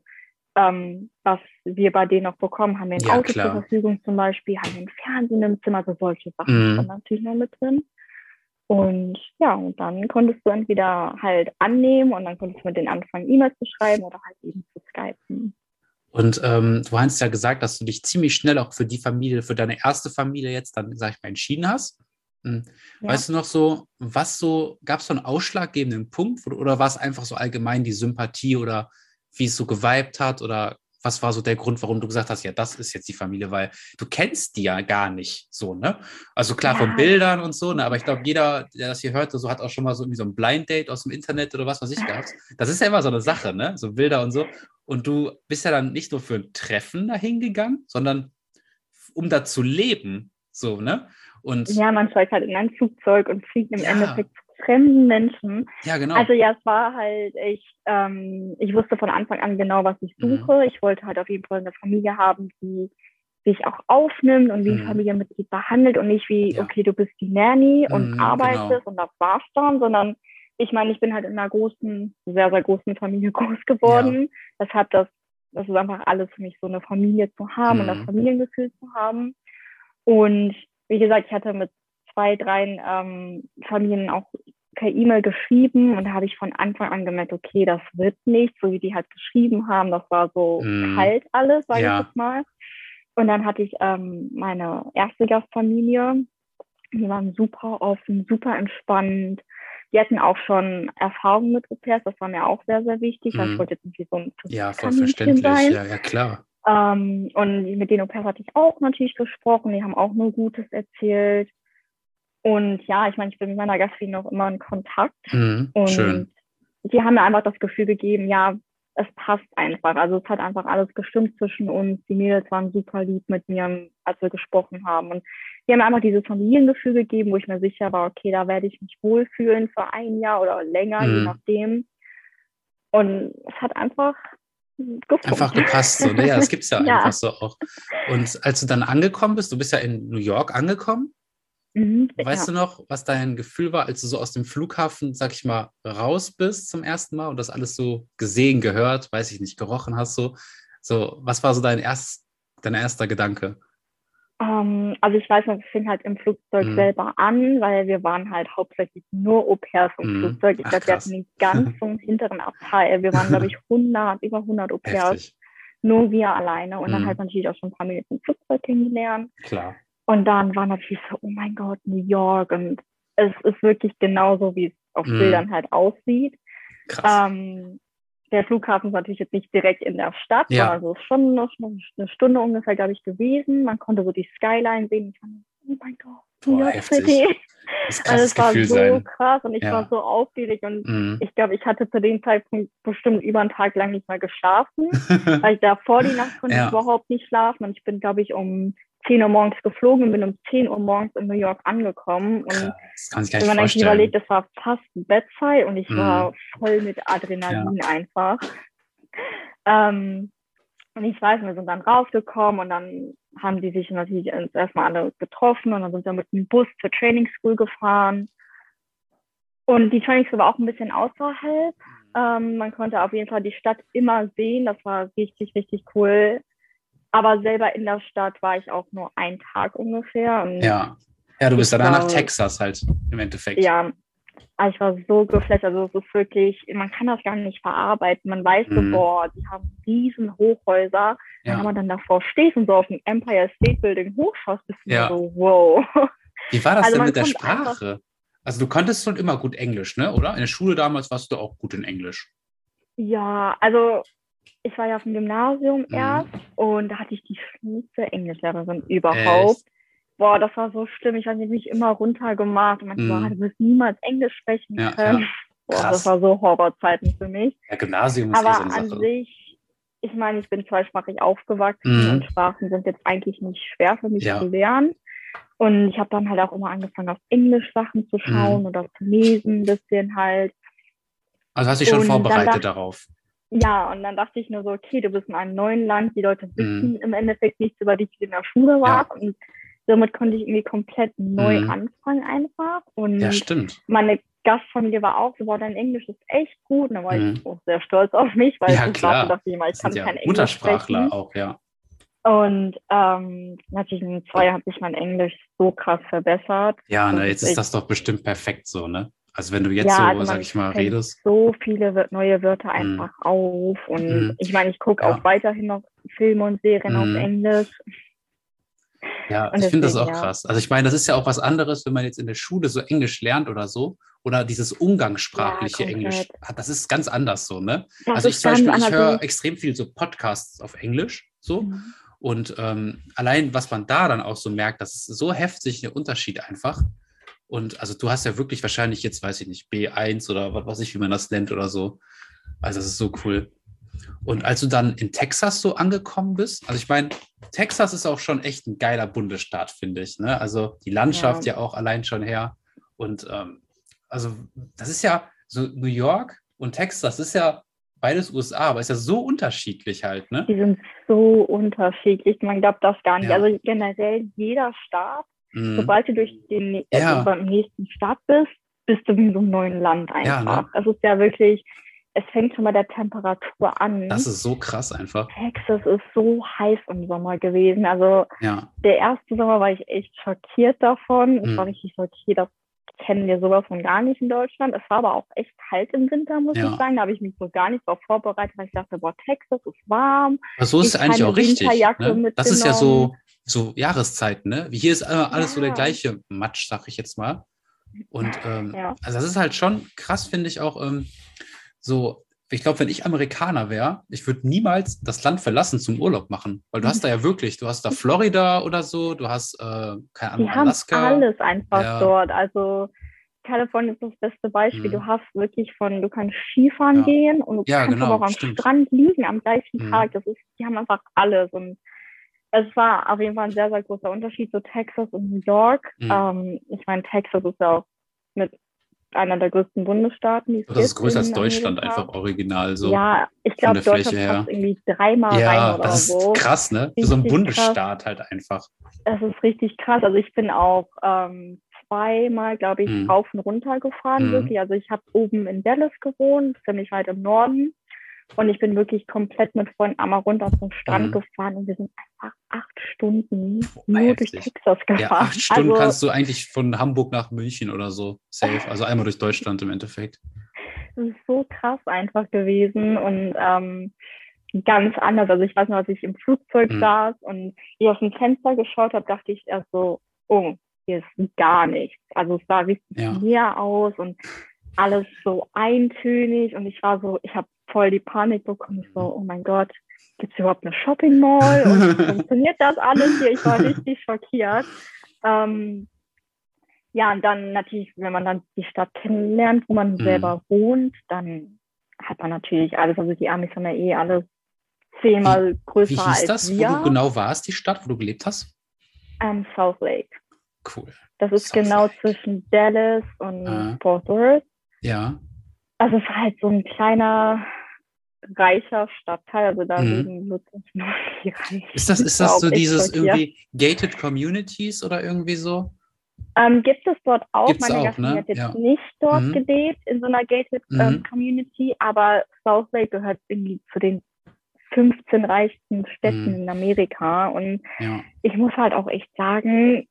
ähm, was wir bei denen noch bekommen. Haben wir ein Ja, Auto klar. zur Verfügung zum Beispiel, haben wir ein Fernsehen im Zimmer, so solche Sachen Mhm. sind natürlich noch mit drin. Und ja, und dann konntest du entweder halt annehmen und dann konntest du mit denen anfangen, E-Mails zu schreiben oder halt eben zu skypen. Und ähm, du hast ja gesagt, dass du dich ziemlich schnell auch für die Familie, für deine erste Familie jetzt dann, sag ich mal, entschieden hast. Hm. Ja. Weißt du noch so, was so, gab es so einen ausschlaggebenden Punkt oder war es einfach so allgemein die Sympathie oder wie es so geweibt hat oder was war so der Grund, warum du gesagt hast, ja, das ist jetzt die Familie, weil du kennst die ja gar nicht so, ne? Also klar Ja. von Bildern und so, ne? aber ich glaube, jeder, der das hier hört, so hat auch schon mal so irgendwie so ein Blind Date aus dem Internet oder was weiß ich gehabt. Das ist ja immer so eine Sache, ne? So Bilder und so. Und du bist ja dann nicht nur für ein Treffen dahin gegangen, sondern um da zu leben, so, ne? Und ja, man steigt halt in ein Flugzeug und fliegt im Ja. Endeffekt fremden Menschen. genau. Also ja, es war halt echt, ähm, ich wusste von Anfang an genau, was ich Mhm. suche. Ich wollte halt auf jeden Fall eine Familie haben, die dich auch aufnimmt und wie ein Mhm. Familienmitglied behandelt und nicht wie, Ja. okay, du bist die Nanny und Mhm, arbeitest genau. und das war's dann, sondern ich meine, ich bin halt in einer großen, sehr, sehr großen Familie groß geworden. Deshalb das, das ist einfach alles für mich so eine Familie zu haben und das Mhm. Familiengefühl zu haben. Und wie gesagt, ich hatte mit zwei, drei ähm, Familien auch per E-Mail geschrieben und da habe ich von Anfang an gemerkt, okay, das wird nicht, so wie die halt geschrieben haben, das war so Mhm. kalt alles, sage Ja. ich jetzt mal. Und dann hatte ich ähm, meine erste Gastfamilie, die waren super offen, super entspannt. Die hatten auch schon Erfahrung mit Au-pairs, das war mir auch sehr, sehr wichtig, Mhm. ich wollte jetzt irgendwie so ein ja, voll verständlich. sein. Ja, ja, klar. Ähm, und mit den Au-pairs hatte ich auch natürlich gesprochen, die haben auch nur Gutes erzählt. Und ja, ich meine, ich bin mit meiner Gastfamilie noch immer in Kontakt. Mhm. Und Schön. die haben mir einfach das Gefühl gegeben, ja, es passt einfach. Also es hat einfach alles gestimmt zwischen uns. Die Mädels waren super lieb mit mir, als wir gesprochen haben. Und die haben mir einfach dieses Familiengefühl gegeben, wo ich mir sicher war, okay, da werde ich mich wohlfühlen für ein Jahr oder länger, Mhm. je nachdem. Und es hat einfach gefunkt. Einfach gepasst, so? Ja, das gibt es ja, Ja. einfach so auch. Und als du dann angekommen bist, du bist ja in New York angekommen, Mhm, weißt ja. du noch, was dein Gefühl war, als du so aus dem Flughafen, sag ich mal, raus bist zum ersten Mal und das alles so gesehen, gehört, weiß ich nicht, gerochen hast, so, so, was war so dein erst, dein erster Gedanke? Ähm, also ich weiß noch, es fing halt im Flugzeug Mhm. selber an, weil wir waren halt hauptsächlich nur Au-pairs im Mhm. Flugzeug. Ich glaube, wir hatten den ganzen hinteren Abteil. Wir waren, glaube ich, 100, über 100 Au-pairs, nur wir alleine. Und dann Mhm. halt natürlich auch schon ein paar Minuten im Flugzeug kennengelernt. Klar. Und dann war natürlich so, oh mein Gott, New York. Und es ist wirklich genauso, wie es auf Mhm. Bildern halt aussieht. Krass. Ähm, der Flughafen ist natürlich jetzt nicht direkt in der Stadt, Ja. sondern so ist schon noch eine Stunde ungefähr, glaube ich, gewesen. Man konnte so die Skyline sehen. Ich fand, oh mein Gott, New York. City. Also es war Gefühl so sein. krass und ich Ja. war so aufgeregt und Mhm. ich glaube, ich hatte zu dem Zeitpunkt bestimmt über einen Tag lang nicht mal geschlafen, weil ich da vor die Nacht konnte Ja. ich überhaupt nicht schlafen und ich bin, glaube ich, um 10 Uhr morgens geflogen und bin um 10 Uhr morgens in New York angekommen und das kann man sich gar wenn nicht man eigentlich vorstellen. überlegt, das war fast Bettzeit und ich Mhm. war voll mit Adrenalin einfach. Ähm, und ich weiß, wir sind dann rausgekommen und dann haben die sich natürlich erstmal alle getroffen und dann sind wir mit dem Bus zur Training School gefahren. Und die Training School war auch ein bisschen außerhalb. Ähm, man konnte auf jeden Fall die Stadt immer sehen. Das war richtig, richtig cool. Aber selber in der Stadt war ich auch nur einen Tag ungefähr. Ja. Ja, du bist dann nach Texas halt im Endeffekt. ja, aber ich war so geflasht. Also es ist wirklich, man kann das gar nicht verarbeiten. Man weiß Mhm. so, boah, die haben riesen Hochhäuser. Ja. wenn man dann davor stehst und so auf dem Empire State Building hochschaust, bist du Ja. so, wow. Wie war das Also denn mit der Sprache? Also du konntest schon immer gut Englisch, ne? Oder? In der Schule damals warst du auch gut in Englisch. Ja, also ich war ja auf dem Gymnasium Mhm. erst und da hatte ich die schlimmste Englischlehrerin überhaupt. Echt? Boah, das war so schlimm. Ich habe mich immer runtergemacht und Mhm. boah, du wirst niemals Englisch sprechen Ja, können. ja. Boah, das war so Horrorzeiten für mich. Ja, Gymnasium ist eh so Aber an sich, ich meine, ich bin zweisprachig aufgewachsen Mhm. und Sprachen sind jetzt eigentlich nicht schwer für mich Ja. zu lernen. Und ich habe dann halt auch immer angefangen, auf Englisch Sachen zu schauen Mhm. oder zu lesen, ein bisschen halt. Also hast du dich schon Und vorbereitet darauf. Ja, und dann dachte ich nur so, okay, du bist in einem neuen Land, die Leute Mhm. wissen im Endeffekt nichts über dich, wie du in der Schule warst. Und somit konnte ich irgendwie komplett neu Mhm. anfangen einfach. Und Ja, stimmt. meine Gastfamilie war auch so, boah, dein Englisch ist echt gut. Und dann war Mhm. ich auch sehr stolz auf mich, weil Ja, ich klar. dachte, immer, ich kann ja kein Englisch Muttersprachler sprechen. auch, ja. Und ähm, natürlich in zwei Jahren hat sich mein Englisch so krass verbessert. Ja, ne, Das jetzt ist das doch bestimmt perfekt so, ne? Also wenn du jetzt ja, so, also sag ich mal, redest. so viele neue Wörter Mhm. einfach auf. Und Mhm. ich meine, ich gucke Ja. auch weiterhin noch Filme und Serien auf Mhm. Englisch. Ja, Und ich finde das auch ja. krass. Also ich meine, das ist ja auch was anderes, wenn man jetzt in der Schule so Englisch lernt oder so. Oder dieses umgangssprachliche Ja. Englisch. Ah, Das ist ganz anders so, ne? Das also ich zum Beispiel, ich höre extrem viel so Podcasts auf Englisch, so. Mhm. Und ähm, allein, was man da dann auch so merkt, das ist so heftig der Unterschied einfach. Und also du hast ja wirklich wahrscheinlich jetzt, weiß ich nicht, B1 oder was weiß ich, wie man das nennt oder so. Also das ist so cool. Und als du dann in Texas so angekommen bist, also ich meine, Texas ist auch schon echt ein geiler Bundesstaat, finde ich. Ne? Also die Landschaft ja. Ja. auch allein schon her. Und ähm, also das ist ja so New York und Texas, das ist ja beides USA, aber ist ja so unterschiedlich halt, ne? Die sind so unterschiedlich. Man glaubt das gar nicht. Ja. Also generell jeder Staat, Mhm. sobald du durch den Ja. also beim nächsten Staat bist, bist du in so einem neuen Land Ja, einfach. ne? Es ist ja wirklich, es fängt schon bei der Temperatur an. Das ist so krass einfach. Texas ist so heiß im Sommer gewesen. Also Ja, der erste Sommer war ich echt schockiert davon. Ich Mhm. war richtig schockiert, das kennen wir sowas von gar nicht in Deutschland. Es war aber auch echt kalt im Winter, muss Ja. ich sagen. Da habe ich mich so gar nicht darauf vorbereitet, weil ich dachte, boah, Texas ist warm. aber so ist es Ich eigentlich auch richtig. Ne? Das ist ja so. So Jahreszeiten, ne? Wie hier ist immer alles so der Ja. gleiche Matsch, sag ich jetzt mal. Und ähm, Ja. also das ist halt schon krass, finde ich auch ähm, so. Ich glaube, wenn ich Amerikaner wäre, ich würde niemals das Land verlassen zum Urlaub machen, weil du hast da ja wirklich, du hast da Florida oder so, du hast, äh, keine Ahnung, Die haben Alaska. alles einfach Ja. dort. Also Kalifornien ist das beste Beispiel. Mhm. Du hast wirklich von, du kannst Skifahren Ja. gehen und du Ja, kannst genau, aber auch am stimmt. Strand liegen am gleichen Mhm. Tag. Das ist, die haben einfach alles. Und es war auf jeden Fall ein sehr, sehr großer Unterschied zu Texas und New York. Mhm. Ähm, ich meine, Texas ist ja auch mit einer der größten Bundesstaaten. Die es Das ist größer als Deutschland Amerika. einfach original so. Ja, ich glaube, Deutschland passt irgendwie dreimal Ja, rein oder das ist so. krass, ne? Für so ein Richtig Bundesstaat halt einfach. Es ist richtig krass. Also ich bin auch ähm, zweimal, glaube ich, Mhm. rauf und runter gefahren, Mhm. wirklich. Also ich habe oben in Dallas gewohnt, ziemlich weit im Norden. Und ich bin wirklich komplett mit Freunden einmal runter zum Strand mhm. gefahren und wir sind einfach acht Stunden oh, nur heftig. durch Texas gefahren. Ja, acht Stunden also, kannst du eigentlich von Hamburg nach München oder so safe. Also einmal durch Deutschland im Endeffekt. Das ist so krass einfach gewesen und ähm, ganz anders. Also ich weiß noch, als ich im Flugzeug mhm. saß und ich aus dem Fenster geschaut habe, dachte ich erst so, oh, hier ist gar nichts. Also es sah richtig ja. leer aus und alles so eintönig und ich war so, ich habe voll die Panik bekommen. Ich so, oh mein Gott, gibt es überhaupt eine Shopping Mall? Und funktioniert das alles hier? Ich war richtig schockiert. Ähm, ja, und dann natürlich, wenn man dann die Stadt kennenlernt, wo man mhm. selber wohnt, dann hat man natürlich alles, also die Amis haben ja eh alles zehnmal wie, größer wie hieß als das, wir. wo du genau warst, die Stadt, wo du gelebt hast? Um, South Lake. Cool. Das ist South genau Lake. zwischen Dallas und ah. Fort Worth. Ja. Also es ist halt so ein kleiner, reicher Stadtteil. Also da mhm. leben wirklich nur die Reichen. Ist das, ist das so dieses irgendwie Gated Communities oder irgendwie so? Ähm, gibt es dort auch. Gibt's Meine Gastfamilie ne? hat jetzt ja. nicht dort mhm. gelebt, in so einer Gated ähm, mhm. ähm, Community, aber South Lake gehört irgendwie zu den 15 reichsten Städten mhm. in Amerika. Und ja. ich muss halt auch echt sagen,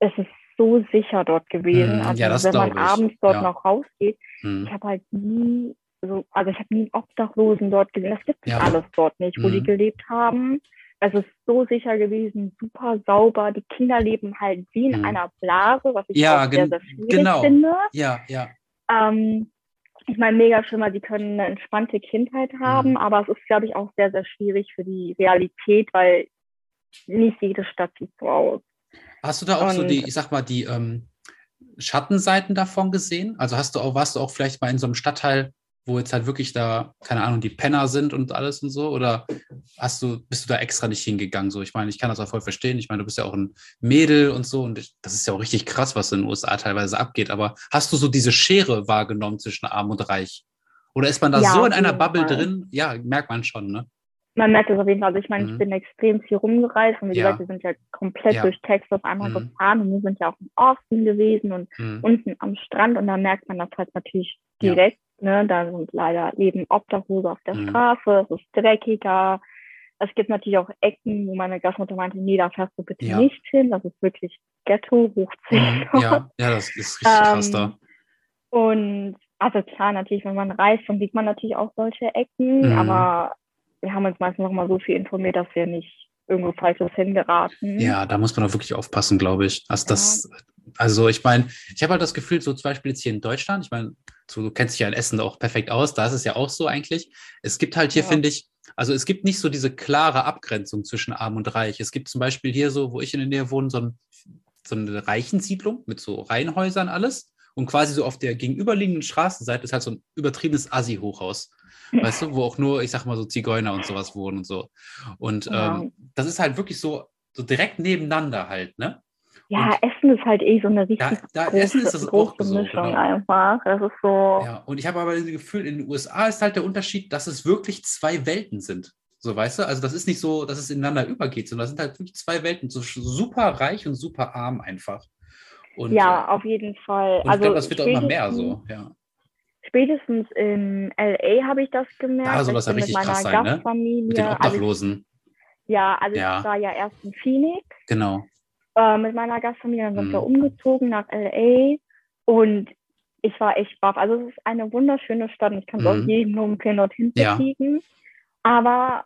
es ist so sicher dort gewesen. Mhm. Also ja, wenn man ich. abends dort ja. noch rausgeht, mhm. ich habe halt nie so, also ich habe nie Obdachlosen dort gesehen. Das gibt es alles dort nicht, wo die mhm. gelebt haben. Es ist so sicher gewesen, super sauber. Die Kinder leben halt wie in mhm. einer Blase, was ich ja, auch sehr, sehr schwierig genau. finde. Ja, ja. Ähm, ich meine, mega schön, weil sie können eine entspannte Kindheit haben, mhm. aber es ist, glaube ich, auch sehr, sehr schwierig für die Realität, weil nicht jede Stadt sieht so aus. Hast du da auch Und, so die, ich sag mal, die ähm, Schattenseiten davon gesehen? Also hast du auch, warst du auch vielleicht mal in so einem Stadtteil, wo jetzt halt wirklich da, keine Ahnung, die Penner sind und alles und so? Oder hast du, bist du da extra nicht hingegangen? So, ich meine, ich kann das auch voll verstehen. Ich meine, du bist ja auch ein Mädel und so und ich, das ist ja auch richtig krass, was in den USA teilweise abgeht. Aber hast du so diese Schere wahrgenommen zwischen Arm und Reich? Oder ist man da ja, so in einer Bubble Fall. drin? Ja, merkt man schon, ne? Man merkt es auf jeden Fall. Also ich meine, mhm. ich bin extrem viel rumgereist und wie ja. gesagt, wir sind ja komplett ja. durch Texas einmal mhm. gefahren und wir sind ja auch in Austin gewesen und mhm. unten am Strand und da merkt man das halt natürlich direkt. Ne? Da sind leider leben Obdachlose auf der mhm. Straße, es ist dreckiger. Es gibt natürlich auch Ecken, wo meine Gastmutter meinte, nee, da fährst du bitte ja. nicht hin. Das ist wirklich Ghetto hoch 10. Mhm. Ja, ja, das ist richtig ähm, krass da. Und also klar, natürlich, wenn man reist, dann sieht man natürlich auch solche Ecken, mhm. aber wir haben uns meistens noch mal so viel informiert, dass wir nicht irgendwo Falsches hingeraten. Ja, da muss man auch wirklich aufpassen, glaube ich. Also, das, also ich meine, ich habe halt das Gefühl, so zum Beispiel jetzt hier in Deutschland, ich meine, so, du kennst dich ja in Essen auch perfekt aus, da ist es ja auch so eigentlich. Es gibt halt hier, ja. finde ich, also es gibt nicht so diese klare Abgrenzung zwischen Arm und Reich. Es gibt zum Beispiel hier so, wo ich in der Nähe wohne, so, ein, so eine Reichensiedlung mit so Reihenhäusern alles. Und quasi so auf der gegenüberliegenden Straßenseite ist halt so ein übertriebenes Assi-Hochhaus. Weißt du, wo auch nur, ich sag mal so Zigeuner und sowas wohnen und so. Und ja. ähm, das ist halt wirklich so, so direkt nebeneinander halt, ne? Ja, und Essen ist halt eh so eine richtig da, da große, Essen ist das große auch so, Mischung genau. einfach. Das ist so. Ja, und ich habe aber das Gefühl, in den USA ist halt der Unterschied, dass es wirklich zwei Welten sind. So, weißt du? Also, das ist nicht so, dass es ineinander übergeht, sondern das sind halt wirklich zwei Welten, so super reich und super arm einfach. Und, ja, auf jeden Fall. Und also, ich glaube, das wird auch immer mehr so, ja. Spätestens in LA habe ich das gemerkt. Soll das ja richtig krass sein, ne? Mit den Obdachlosen. Also ich, ja, also ja. ich war ja erst in Phoenix. Genau äh, mit meiner Gastfamilie. Dann sind mhm. wir umgezogen nach LA und ich war echt baff. Also es ist eine wunderschöne Stadt und ich kann es mhm. auch jedem nur empfehlen, dorthin zu fliegen. Ja. Aber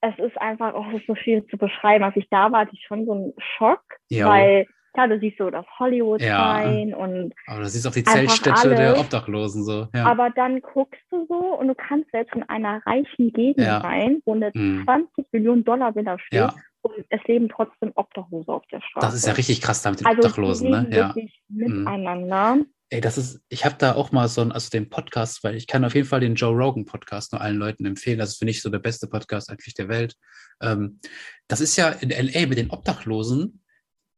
es ist einfach auch so viel zu beschreiben. Als ich da war, hatte ich schon so einen Schock, ja. weil klar, du siehst so das Hollywood sein ja. und. Aber du siehst auch die Zeltstätte alles. der Obdachlosen so. Ja. Aber dann guckst du so und du kannst selbst in einer reichen Gegend ja. sein, wo eine mhm. 20 Millionen Dollar Villa steht. Ja und es leben trotzdem Obdachlose auf der Straße. Das ist ja richtig krass da mit den also Obdachlosen, ne? Ja. Mhm. Miteinander. Ey, das ist, ich habe da auch mal so einen, also den Podcast, weil ich kann auf jeden Fall den Joe Rogan Podcast nur allen Leuten empfehlen. Das ist für mich so der beste Podcast eigentlich der Welt. Ähm, das ist ja in LA mit den Obdachlosen,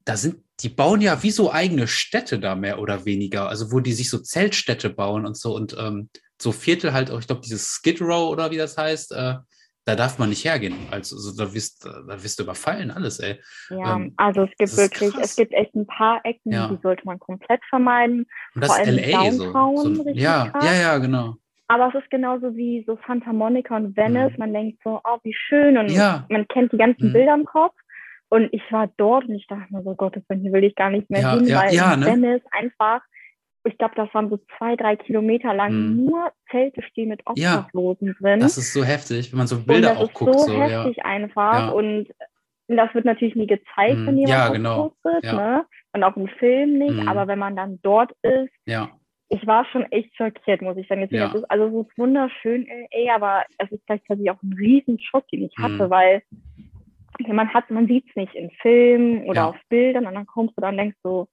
da sind, die bauen ja wie so eigene Städte da mehr oder weniger. Also wo die sich so Zeltstädte bauen und so und ähm, so Viertel halt auch, ich glaube, dieses Skid Row oder wie das heißt, äh, da darf man nicht hergehen. Also, also da, wirst, da wirst du überfallen, alles, ey. Ja, ähm, also es gibt wirklich, krass. es gibt echt ein paar Ecken, ja. die sollte man komplett vermeiden. Und das Vor ist LA so. so ja, ja, ja, genau. Aber es ist genauso wie so Santa Monica und Venice. Mhm. Man denkt so, oh, wie schön. Und Ja. man kennt die ganzen Mhm. Bilder im Kopf. Und ich war dort und ich dachte mir so, Gott, hier will ich gar nicht mehr Ja, hin, ja, weil ja, ne? Venice einfach, ich glaube, das waren so zwei, drei Kilometer lang Mhm. nur Zelte stehen mit Obdachlosen drin. Das ist so heftig, wenn man so und Bilder das auch ist guckt. so So, heftig einfach. Und das wird natürlich nie gezeigt, Mhm. wenn jemand Ja, genau. postet, Ja. ne? Und auch im Film nicht. Mhm. Aber wenn man dann dort ist, ja. ich war schon echt schockiert, muss ich sagen. Deswegen, Ja. es ist, also es ist wunderschön, LA, aber es ist gleichzeitig auch ein riesen Schock, den ich hatte, Mhm. weil man hat, man sieht es nicht in Filmen oder Ja. auf Bildern und dann kommst du dann und denkst so,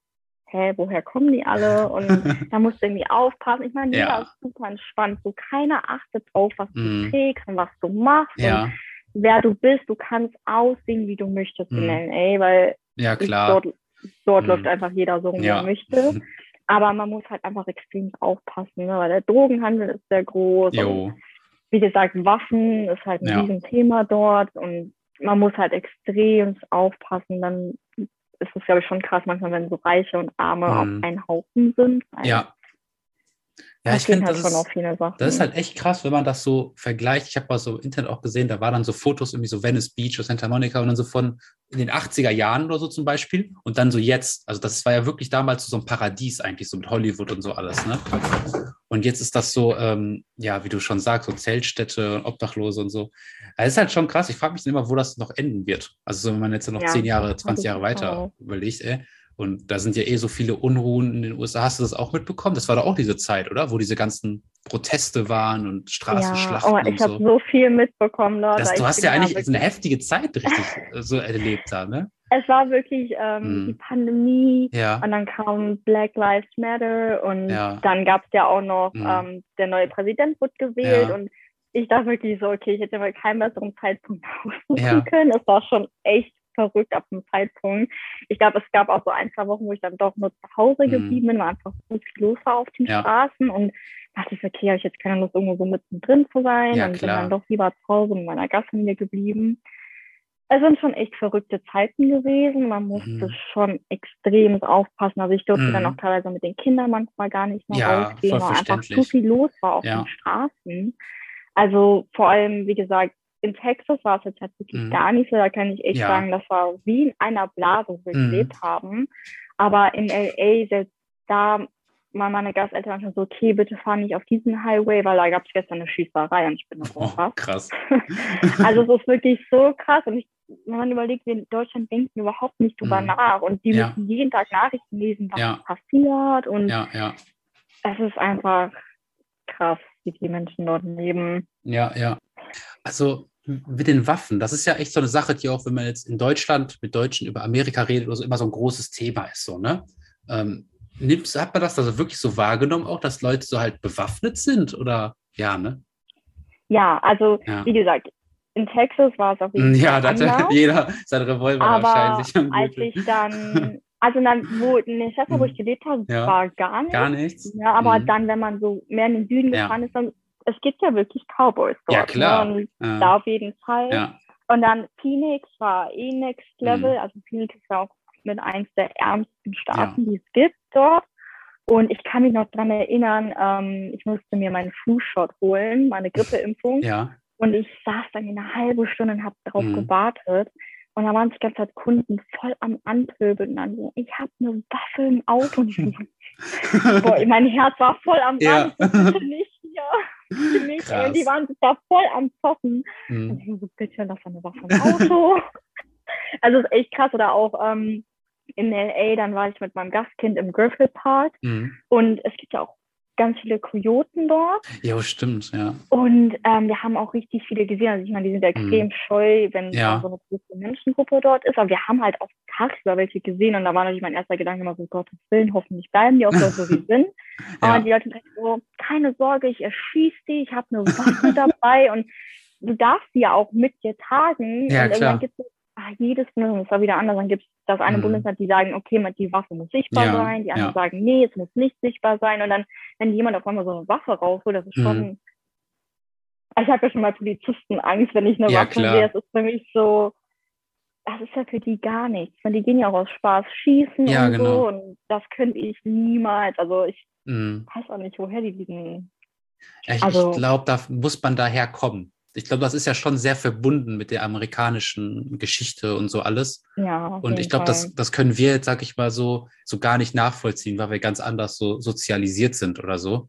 hä, woher kommen die alle? Und da musst du irgendwie aufpassen. Ich meine, jeder Ja. ist super entspannt. So keiner achtet drauf, was du Mhm. trägst und was du machst Ja, und wer du bist. Du kannst aussehen, wie du möchtest Mhm. in LA, weil ja, klar. dort, dort Mhm. läuft einfach jeder so, wie er möchte. Aber man muss halt einfach extrem aufpassen, ne? weil der Drogenhandel ist sehr groß. Wie gesagt, Waffen ist halt ein. Riesenthema dort und man muss halt extrem aufpassen. Dann ist es, glaube ich, schon krass manchmal, wenn so Reiche und Arme Mhm. auf einen Haufen sind. weil Ja. Ja, ich finde, halt das ist. Das ist halt echt krass, wenn man das so vergleicht. Ich habe mal so im Internet auch gesehen, da waren dann so Fotos irgendwie so Venice Beach oder Santa Monica und dann so von in den 80er Jahren oder so zum Beispiel und dann so jetzt. Also das war ja wirklich damals so ein Paradies eigentlich, so mit Hollywood und so alles, ne? Und jetzt ist das so, ähm, ja, wie du schon sagst, so Zeltstädte und Obdachlose und so. Das ist halt schon krass. Ich frage mich dann immer, wo das noch enden wird. Also so, wenn man jetzt noch Ja, 10 Jahre, 20 ich Jahre weiter auch. überlegt, ey. Und da sind ja eh so viele Unruhen in den USA. Hast du das auch mitbekommen? Das war doch auch diese Zeit, oder? Wo diese ganzen Proteste waren und ja, Straßenschlachten oh, und ich habe so. so viel mitbekommen dort. Das, du hast ja eigentlich eine heftige Zeit richtig so erlebt da, ne? Es war wirklich ähm, Mhm. die Pandemie Ja. und dann kam Black Lives Matter und Ja. dann gab es ja auch noch, Mhm. ähm, der neue Präsident wurde gewählt Ja. und ich dachte wirklich so, okay, ich hätte mal keinen besseren Zeitpunkt aussuchen Ja. können. Es war schon echt verrückt ab dem Zeitpunkt. Ich glaube, es gab auch so ein, zwei Wochen, wo ich dann doch nur zu Hause Mhm. geblieben bin, weil einfach so viel los war auf den Ja. Straßen und dachte ich, okay, habe ich jetzt keine Lust, irgendwo so mittendrin zu sein Ja, und bin klar. dann doch lieber zu Hause in meiner Gastfamilie geblieben. Es sind schon echt verrückte Zeiten gewesen. Man musste Mhm. schon extrem aufpassen. Also ich durfte Mhm. dann auch teilweise mit den Kindern manchmal gar nicht mehr Ja, rausgehen, weil einfach verständlich. viel los war auf Ja. den Straßen. Also vor allem, wie gesagt, in Texas war es jetzt halt wirklich Mhm. gar nicht so. Da kann ich echt Ja. sagen, das war wie in einer Blase, wo wir Mhm. gelebt haben. Aber in LA, selbst da waren meine Gasteltern schon so, okay, bitte fahr nicht auf diesen Highway, weil da gab es gestern eine Schießerei und ich bin noch Oh, krass. krass. Also es ist wirklich so krass und ich, wenn man überlegt, wir in Deutschland denken überhaupt nicht drüber Mhm. nach und die Ja. müssen jeden Tag Nachrichten lesen, was Ja. passiert und es ist einfach krass, wie die Menschen dort leben. Ja, ja. Also mit den Waffen, das ist ja echt so eine Sache, die auch, wenn man jetzt in Deutschland mit Deutschen über Amerika redet oder so, immer so ein großes Thema ist, so, ne? Ähm, nimmst, hat man das also wirklich so wahrgenommen, auch, dass Leute so halt bewaffnet sind? Oder ja, ne? Ja, also Ja. wie gesagt, in Texas war es auf jeden Ja, Fall da hatte jeder sein Revolver Aber wahrscheinlich am als ich dann, also dann, wo, in der Stadt, wo ich gelebt habe, Ja. war gar nichts. Gar nichts? Ja, aber Mhm. dann, wenn man so mehr in den Süden Ja. gefahren ist, dann, es gibt ja wirklich Cowboys dort. Ja, klar. Ne? Und Ja. da auf jeden Fall. Ja, Und dann Phoenix war eh Next Level. Mhm. Also Phoenix ist ja auch mit eins der ärmsten Staaten, die es gibt dort. Und ich kann mich noch dran erinnern, ähm, ich musste mir meinen Flu-Shot holen, meine Grippeimpfung. ja. Und ich saß dann eine halbe Stunde und habe darauf Mhm. gewartet. Und da waren die ganze Zeit Kunden voll am Anpöbeln und dann so, ich habe eine Waffe im Auto. Und ich boah, mein Herz war voll am Ja. Rand. Ich so, bitte nicht hier. Nicht. Und die waren da voll am Zocken. Und Mhm. ich so, bitte lass eine Waffe im Auto. also es ist echt krass. Oder auch ähm, in LA, dann war ich mit meinem Gastkind im Griffith Park. Mhm. Und es gibt ja auch ganz viele Kojoten dort. Jo, stimmt, ja. Und ähm, wir haben auch richtig viele gesehen. Also ich meine, die sind extrem scheu, wenn Mhm. Ja. da so eine große Menschengruppe dort ist. Aber wir haben halt auch tagsüber welche gesehen. Und da war natürlich mein erster Gedanke immer so, Gottes Willen, hoffentlich bleiben die auch so, so wie sie sind. Aber Ja. die Leute sagen so, keine Sorge, ich erschieße die, ich habe eine Waffe dabei. Und du darfst die ja auch mit dir tragen. Ja, und irgendwann gibt es ah, jedes Bundesland, das war wieder anders. Dann gibt es das eine Mhm. Bundesland, die sagen, okay, die Waffe muss sichtbar Ja, sein. Die anderen ja. sagen, nee, es muss nicht sichtbar sein. Und dann, wenn jemand auf einmal so eine Waffe rausholt, das ist Mhm. schon. Ich habe ja schon mal Polizisten Angst, wenn ich eine Ja, Waffe klar. sehe. Es ist für mich so, das ist ja für die gar nichts. Weil die gehen ja auch aus Spaß schießen Ja, und genau. so. Und das könnte ich niemals. Also ich Mhm. weiß auch nicht, woher die diesen Ich, also, ich glaube, da muss man daher kommen. Ich glaube, das ist ja schon sehr verbunden mit der amerikanischen Geschichte und so alles. Ja. Und ich glaube, das, das können wir jetzt, sag ich mal, so, so gar nicht nachvollziehen, weil wir ganz anders so sozialisiert sind oder so.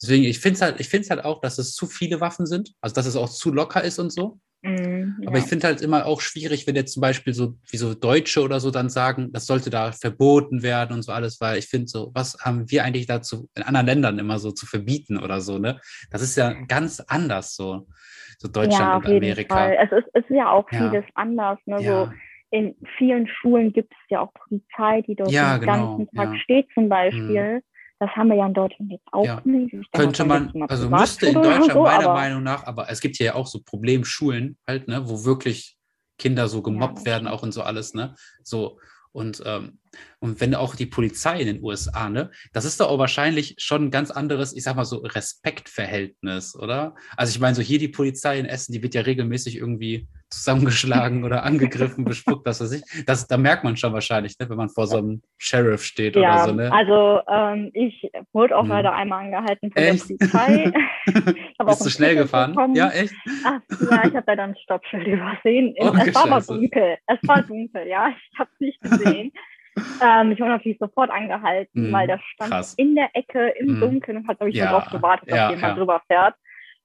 Deswegen, ich finde es halt, ich finde halt auch, dass es zu viele Waffen sind, also dass es auch zu locker ist und so. Ja. Aber ich finde halt immer auch schwierig, wenn jetzt zum Beispiel so wie so Deutsche oder so dann sagen, das sollte da verboten werden und so alles, weil ich finde so, was haben wir eigentlich dazu in anderen Ländern immer so zu verbieten oder so, ne? Das ist ja ganz anders so, so Deutschland ja, und Amerika. Es ist, es ist ja auch vieles ja. anders, ne? So in vielen Schulen gibt es ja auch Polizei, die dort den genau, ganzen Tag steht zum Beispiel. Mm. Das haben wir ja in Deutschland jetzt auch ja. nicht. Könnte man, also müsste in Deutschland so, meiner Meinung nach, aber es gibt hier ja auch so Problemschulen halt, ne, wo wirklich Kinder so gemobbt ja. werden, auch und so alles, ne? So, und, ähm, und wenn auch die Polizei in den USA, ne, das ist doch auch wahrscheinlich schon ein ganz anderes, ich sag mal so, Respektverhältnis, oder? Also ich meine, so hier die Polizei in Essen, die wird ja regelmäßig irgendwie zusammengeschlagen oder angegriffen, bespuckt, was weiß ich. Das, da merkt man schon wahrscheinlich, ne, wenn man vor so einem Sheriff steht ja, oder so. Ne? Also ähm, ich wurde auch hm. leider einmal angehalten von echt? der Polizei. Bist du schnell gefahren? Bekommen. Ja, echt? Ach, ja, ich habe da dann Stoppschild übersehen. Oh, es war aber dunkel. Es war dunkel, ja. Ich habe es nicht gesehen. Ähm, ich wurde natürlich sofort angehalten, mm, weil der stand krass. in der Ecke im mm. Dunkeln und hat, glaube ich, ja, darauf gewartet, dass ja, jemand ja. drüber fährt.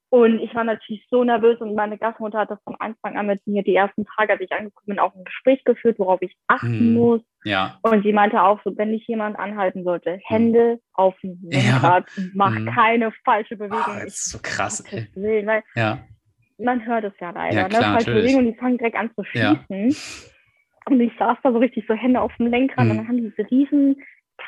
Und ich war natürlich so nervös und meine Gastmutter hat das von Anfang an mit mir die ersten Tage, als ich angekommen bin, auch ein Gespräch geführt, worauf ich achten mm, muss. Ja. Und sie meinte auch so, wenn dich jemand anhalten sollte, hm. Hände auf den Lenkrad ja. mach mm. keine falsche Bewegung. Oh, das ist so krass. Ey. Willen, weil ja. Man hört es ja leider, ja, ne? klar, ne? Falsche Bewegung, die fangen direkt an zu schießen. Und ich saß da so richtig so Hände auf dem Lenkrad mm. und dann haben die diese riesen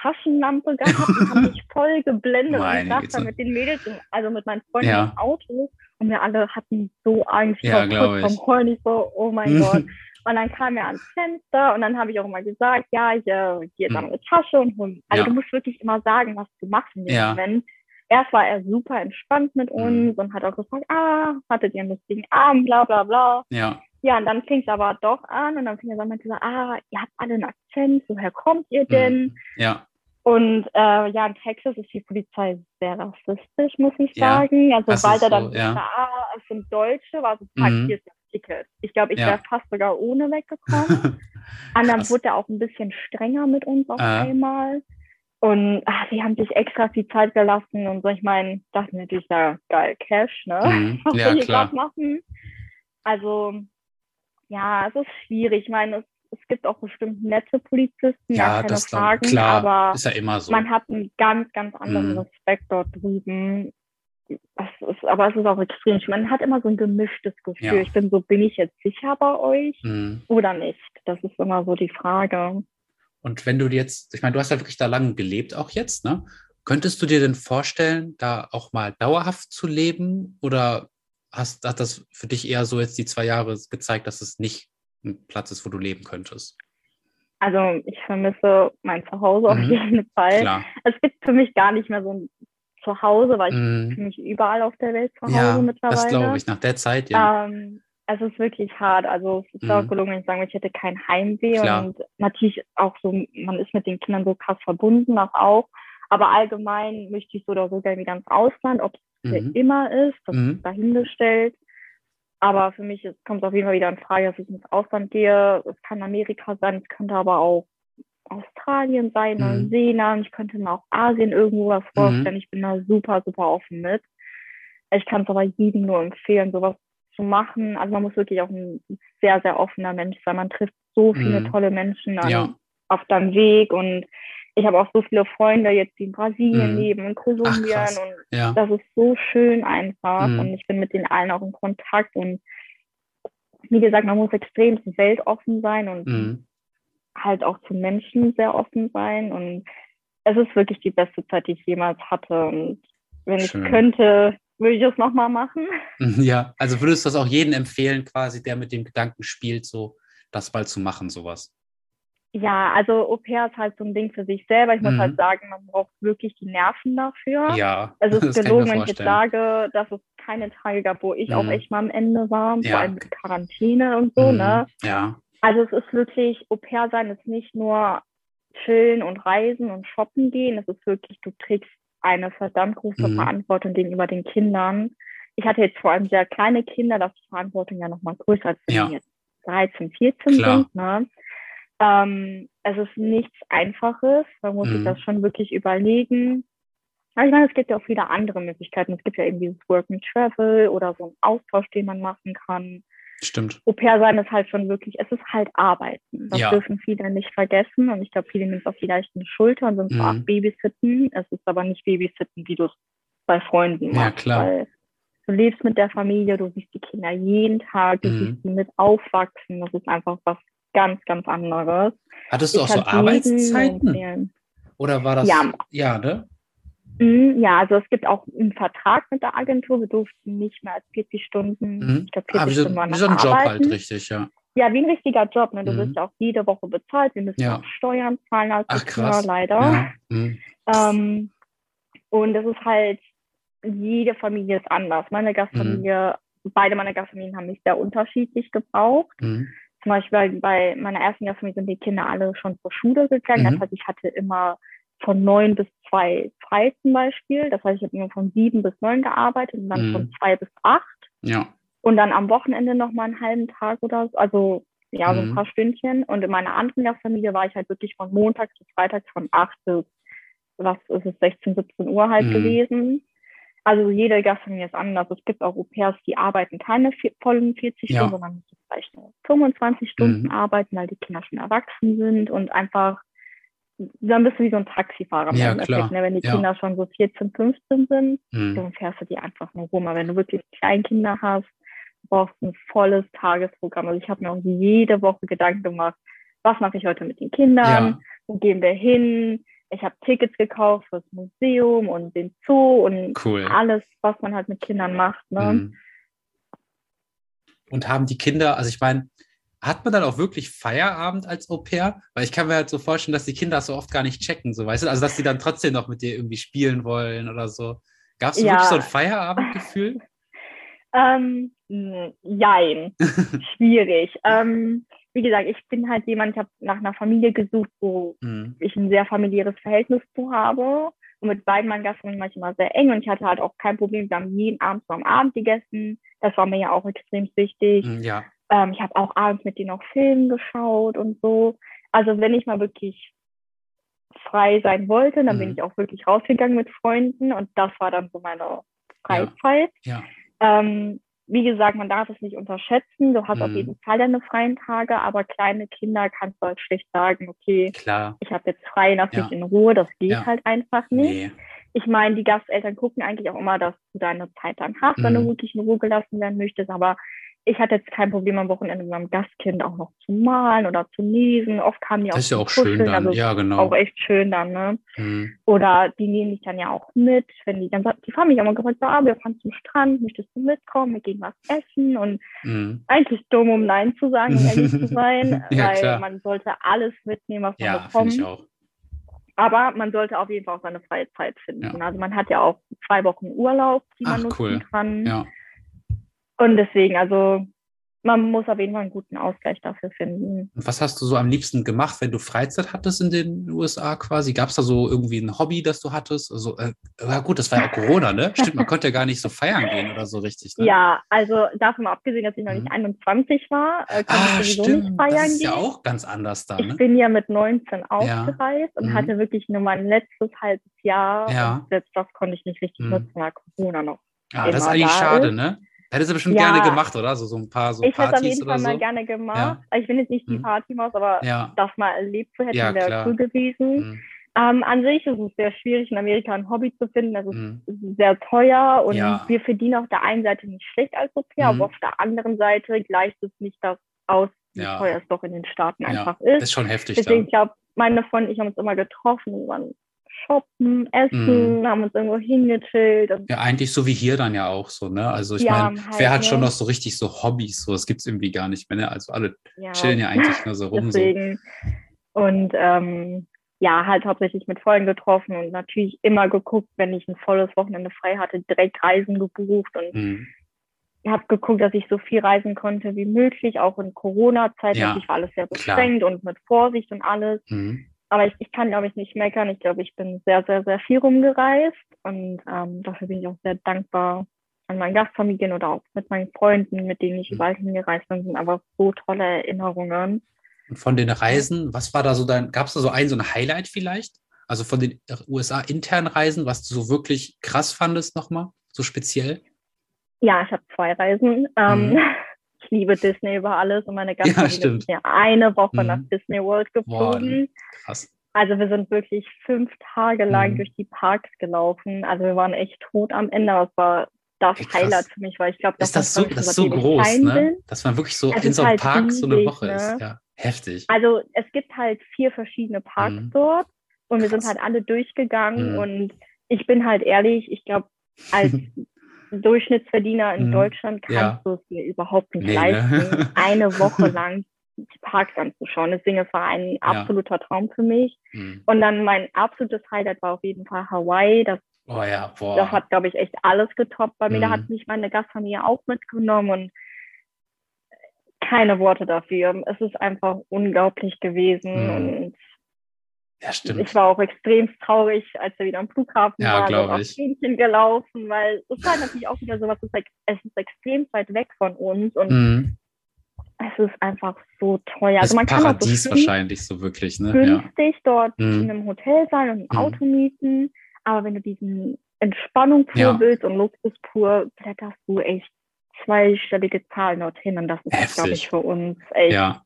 Taschenlampe gehabt und haben mich voll geblendet. Meine und ich saß da mit den Mädels, in, also mit meinen Freunden ja. im Auto und wir alle hatten so Angst ja, vor vom Heulen. Ich so, oh mein Gott. Und dann kam er ans Fenster und dann habe ich auch immer gesagt, ja, ich äh, gehe jetzt an meine Tasche und hol. Also ja. du musst wirklich immer sagen, was du machst in dem ja. Moment. Erst war er super entspannt mit mhm. uns mhm. und hat auch gefragt, ah, hattet ihr einen lustigen Abend, bla bla bla. Ja. Ja, und dann fing es aber doch an und dann fing so an zu sagen, ah, ihr habt alle einen Akzent, woher kommt ihr denn? Mhm. Ja. Und äh, ja, in Texas ist die Polizei sehr rassistisch, muss ich ja, sagen. Also sobald er dann so, ja. ah, es sind Deutsche, war so, mhm. hier ist das Ticket. Ich glaube, ich ja. wäre fast sogar ohne weggekommen. Und dann wurde er auch ein bisschen strenger mit uns auf äh. einmal. Und ach, die haben sich extra viel Zeit gelassen und so. Ich meine, dachte natürlich, ja, geil, Cash, ne? Mhm. Was ja, wir hier gerade machen. Also, ja, es ist schwierig. Ich meine, es es gibt auch bestimmt nette Polizisten, ja, keine das Fragen, klar, aber ist ja immer so. man hat einen ganz, ganz anderen mhm. Respekt dort drüben. Ist, aber es ist auch extrem. Man hat immer so ein gemischtes Gefühl. Ja. Ich bin so, bin ich jetzt sicher bei euch mhm. oder nicht? Das ist immer so die Frage. Und wenn du jetzt, ich meine, du hast ja wirklich da lange gelebt auch jetzt, ne? Könntest du dir denn vorstellen, da auch mal dauerhaft zu leben? Oder hast, hat das für dich eher so jetzt die zwei Jahre gezeigt, dass es nicht ein Platz ist, wo du leben könntest? Also ich vermisse mein Zuhause mhm. auf jeden Fall. Klar. Es gibt für mich gar nicht mehr so ein Zuhause, weil ich mhm. für mich überall auf der Welt zu Hause ja, mittlerweile. Das glaube ich, nach der Zeit, ja. Ähm, es ist wirklich hart. Also es ist mhm. auch gelungen, wenn ich sagen, ich hätte kein Heimweh Klar. und natürlich auch so, man ist mit den Kindern so krass verbunden, das auch. Aber allgemein möchte ich so oder so gerne wieder ins Ausland, ob es mhm. für immer ist, das mhm. ist dahingestellt. Aber für mich kommt es auf jeden Fall wieder in Frage, dass ich ins Ausland gehe. Es kann Amerika sein, es könnte aber auch Australien sein, mhm. Neuseeland. Ich könnte mir auch Asien irgendwo was mhm. vorstellen. Mhm. Ich bin da super, super offen mit. Ich kann es aber jedem nur empfehlen, sowas zu machen. Also man muss wirklich auch ein sehr, sehr offener Mensch sein. Man trifft so viele mhm. tolle Menschen an, ja. auf deinem Weg und ich habe auch so viele Freunde jetzt, die in Brasilien mhm. leben, in Kolumbien Ach, und ja. das ist so schön einfach mhm. und ich bin mit den allen auch in Kontakt und wie gesagt, man muss extrem weltoffen sein und mhm. halt auch zu Menschen sehr offen sein und es ist wirklich die beste Zeit, die ich jemals hatte und wenn schön. ich könnte, würde ich das nochmal machen. Mhm, ja, also würdest du das auch jedem empfehlen, quasi, der mit dem Gedanken spielt, so das bald zu machen, sowas? Ja, also Au pair ist halt so ein Ding für sich selber. Ich muss mhm. halt sagen, man braucht wirklich die Nerven dafür. Ja. Es ist gelogen, wenn ich jetzt sage, dass es keine Tage gab, wo ich mhm. auch echt mal am Ende war, ja. vor allem mit Quarantäne und so, mhm. ne? Ja. Also es ist wirklich, Au pair sein ist nicht nur chillen und reisen und shoppen gehen. Es ist wirklich, du trägst eine verdammt große Mhm. Verantwortung gegenüber den Kindern. Ich hatte jetzt vor allem sehr kleine Kinder, da ist die Verantwortung ja nochmal größer, als wenn Ja. die jetzt 13, 14 Klar. sind. Ne? Ähm, es ist nichts Einfaches. Man muss sich Mhm. das schon wirklich überlegen. Aber ich meine, es gibt ja auch viele andere Möglichkeiten. Es gibt ja irgendwie das Work and Travel oder so einen Austausch, den man machen kann. Stimmt. Au pair sein ist halt schon wirklich, es ist halt Arbeiten. Das Ja. dürfen viele nicht vergessen. Und ich glaube, viele nehmen es auf die leichten Schultern und sind so, Mhm. Babysitten. Es ist aber nicht Babysitten, wie du es bei Freunden Ja, machst. klar. Weil du lebst mit der Familie, du siehst die Kinder jeden Tag, du Mhm. siehst sie mit aufwachsen. Das ist einfach was ganz, ganz anderes. Hattest du auch so Arbeitszeiten? Oder war das? Ja. Ja, ne? Mhm, Ja, also es gibt auch einen Vertrag mit der Agentur. Wir durften nicht mehr als 40 Stunden, Mhm. ich glaube Ah, 40 wie so, Stunden waren wie so ein Job arbeiten. halt, richtig, ja. Ja, wie ein richtiger Job. Ne? Du Mhm. wirst auch jede Woche bezahlt. Wir müssen Ja. auch Steuern zahlen als Ach, Kinder, krass. leider. Ja. Mhm. Ähm, und es ist halt, jede Familie ist anders. Meine Gastfamilie, beide meine Gastfamilien haben mich sehr unterschiedlich gebraucht. Mhm. Zum Beispiel bei meiner ersten Gastfamilie sind die Kinder alle schon zur Schule gegangen. Mhm. Das heißt, ich hatte immer von neun bis zwei frei zum Beispiel. Das heißt, ich habe immer von sieben bis neun gearbeitet und dann Mhm. von zwei bis acht. Ja. Und dann am Wochenende noch mal einen halben Tag oder so. Also ja, so Mhm. ein paar Stündchen. Und in meiner anderen Gastfamilie war ich halt wirklich von Montags bis Freitags von 8 bis, was ist es, 16, 17 Uhr halt Mhm. gewesen. Also jede Gastfamilie ist anders. Es gibt auch Au pairs, die arbeiten keine vier, vollen 40 Ja. Stunden, sondern vielleicht nur 25 Stunden Mhm. arbeiten, weil die Kinder schon erwachsen sind und einfach, dann bist du wie so ein Taxifahrer. Ja, klar. Ne? Wenn die Ja. Kinder schon so 14, 15 sind, Mhm. dann fährst du die einfach nur rum. Aber wenn du wirklich Kleinkinder hast, brauchst du ein volles Tagesprogramm. Also ich habe mir auch jede Woche Gedanken gemacht, was mache ich heute mit den Kindern, Ja. wo gehen wir hin. Ich habe Tickets gekauft fürs Museum und den Zoo und Cool. alles, was man halt mit Kindern macht. Ne? Mhm. Und haben die Kinder, also ich meine, hat man dann auch wirklich Feierabend als Au pair? Weil ich kann mir halt so vorstellen, dass die Kinder das so oft gar nicht checken, so weißt du? Also dass die dann trotzdem noch mit dir irgendwie spielen wollen oder so. Gab es Ja. wirklich so ein Feierabendgefühl? Ähm, jein, schwierig. Ähm, wie gesagt, ich bin halt jemand, ich habe nach einer Familie gesucht, wo Mhm. ich ein sehr familiäres Verhältnis zu habe. Und mit beiden meinen ich immer sehr eng und ich hatte halt auch kein Problem. Wir haben jeden Abend so am Abend gegessen. Das war mir ja auch extrem wichtig. Mhm, Ja, Ähm, ich habe auch abends mit denen noch Filme geschaut und so. Also wenn ich mal wirklich frei sein wollte, dann bin Mhm. ich auch wirklich rausgegangen mit Freunden und das war dann so meine Freizeit. ja. Ähm, wie gesagt, man darf es nicht unterschätzen. Du hast auf Mhm. jeden Fall deine freien Tage, aber kleine Kinder kannst du halt schlecht sagen, okay, Klar. ich habe jetzt frei, lass Ja. mich in Ruhe. Das geht Ja. halt einfach nicht. Nee. Ich meine, die Gasteltern gucken eigentlich auch immer, dass du deine Zeit dann hast, wenn du Mhm. wirklich in Ruhe gelassen werden möchtest. Aber ich hatte jetzt kein Problem am Wochenende mit meinem Gastkind auch noch zu malen oder zu lesen. Oft kamen die auch Das ist ja auch schön dann. also Ja, genau. auch echt schön dann, ne? Mhm. Oder die nehmen dich dann ja auch mit, wenn die dann die fahren mich auch mal gefragt, so, ah, wir fahren zum Strand, möchtest du mitkommen, wir gehen was essen und Mhm. eigentlich dumm, um Nein zu sagen, um ehrlich zu sein, Ja, weil klar. man sollte alles mitnehmen, was man Ja, bekommt. ich auch. Aber man sollte auf jeden Fall auch seine freie Zeit finden. Ja. Also man hat ja auch zwei Wochen Urlaub, die man Ach, nutzen cool. kann. Ja. Und deswegen, also man muss auf jeden Fall einen guten Ausgleich dafür finden. Und was hast du so am liebsten gemacht, wenn du Freizeit hattest in den USA quasi? Gab es da so irgendwie ein Hobby, das du hattest? Also, äh, ja gut, das war ja auch Corona, ne? Stimmt, man konnte ja gar nicht so feiern gehen oder so richtig. Ne? Ja, also davon mal abgesehen, dass ich noch Mhm. nicht 21 war, äh, konnte Ah, ich sowieso nicht stimmt. feiern Das ist gehen. ja auch ganz anders da, Ich ne? bin ja mit 19 ausgereist und Mhm. hatte wirklich nur mein letztes halbes Jahr. Ja. Selbst das konnte ich nicht richtig Mhm. nutzen, weil Corona noch. Ja, das ist eigentlich da schade, ist. ne? Hättest du bestimmt Ja. gerne gemacht, oder? So, so ein paar so ich hätte es auf jeden Fall mal so. gerne gemacht. Ja. Also Ich bin jetzt nicht die Mhm. Partymaus, aber Ja. das mal erlebt zu hätten, Ja, wäre cool gewesen. Mhm. Ähm, an sich ist es sehr schwierig, in Amerika ein Hobby zu finden. Das ist Mhm. sehr teuer und wir verdienen auf der einen Seite nicht schlecht als Au pair, Mhm. aber auf der anderen Seite gleicht es nicht das aus, wie teuer es doch in den Staaten einfach Das ist. ist schon heftig Deswegen, ich glaube, meine Freunde und ich haben uns immer getroffen, wir waren shoppen, essen, haben uns irgendwo hingechillt. Ja, eigentlich so wie hier dann ja auch so, ne? Also ich Ja, meine, halt, wer hat schon ne? noch so richtig so Hobbys? So, das gibt es irgendwie gar nicht mehr, ne? Also alle ja, chillen ja eigentlich nur so rum. So. deswegen. Und ähm, ja, halt hauptsächlich mit Freunden getroffen und natürlich immer geguckt, wenn ich ein volles Wochenende frei hatte, direkt Reisen gebucht und Mhm. habe geguckt, dass ich so viel reisen konnte wie möglich, auch in Corona-Zeit. Ja, Natürlich war alles sehr beschränkt und mit Vorsicht und alles. Mhm. Aber ich, ich kann, glaube ich, nicht meckern. Ich glaube, ich bin sehr, sehr, sehr viel rumgereist und ähm, dafür bin ich auch sehr dankbar an meinen Gastfamilien oder auch mit meinen Freunden, mit denen ich mhm. überall hingereist bin, sind aber so tolle Erinnerungen. Und von den Reisen, was war da so dein, gab es da so ein, so ein Highlight vielleicht? Also von den USA internen Reisen, was du so wirklich krass fandest nochmal, so speziell? Ja, ich habe zwei Reisen. Ähm, mhm. Ich liebe Disney über alles und meine ganze ja, Familie ist eine Woche mhm. nach Disney World geflogen. Boah, krass. Also wir sind wirklich fünf Tage lang mhm. durch die Parks gelaufen. Also wir waren echt tot am Ende, aber es war das Ey, Highlight für mich, weil ich glaube, das ist das so, das ist so groß, ne? Dass man wirklich so es in so einem halt Park riesig, so eine Woche ne? ist. Ja, heftig. Also es gibt halt vier verschiedene Parks mhm. dort und Krass. wir sind halt alle durchgegangen mhm. und ich bin halt ehrlich, ich glaube, als Durchschnittsverdiener in mhm. Deutschland kannst ja. du es dir überhaupt nicht nee, ne? leisten, ne? eine Woche lang die Parks anzuschauen. Deswegen es war ein absoluter ja. Traum für mich. Mhm. Und dann mein absolutes Highlight war auf jeden Fall Hawaii. Das Oh ja, boah. Das hat, glaube ich, echt alles getoppt bei mir. Mhm. Da hat mich meine Gastfamilie auch mitgenommen und keine Worte dafür. Es ist einfach unglaublich gewesen mhm. und ja, stimmt. Ich war auch extrem traurig, als wir wieder am Flughafen ja, waren und auf Hähnchen gelaufen, weil es war natürlich auch wieder sowas, es ist extrem weit weg von uns und mhm. es ist einfach so teuer. Also man Paradies kann auch so wahrscheinlich so wirklich, ne? günstig ja. dort mhm. in einem Hotel sein und ein mhm. Auto mieten. Aber wenn du diesen Entspannung pur ja. willst und Luxus pur, blätterst du echt zweistellige Zahlen dorthin. Und das ist, glaube ich, für uns echt. Ja,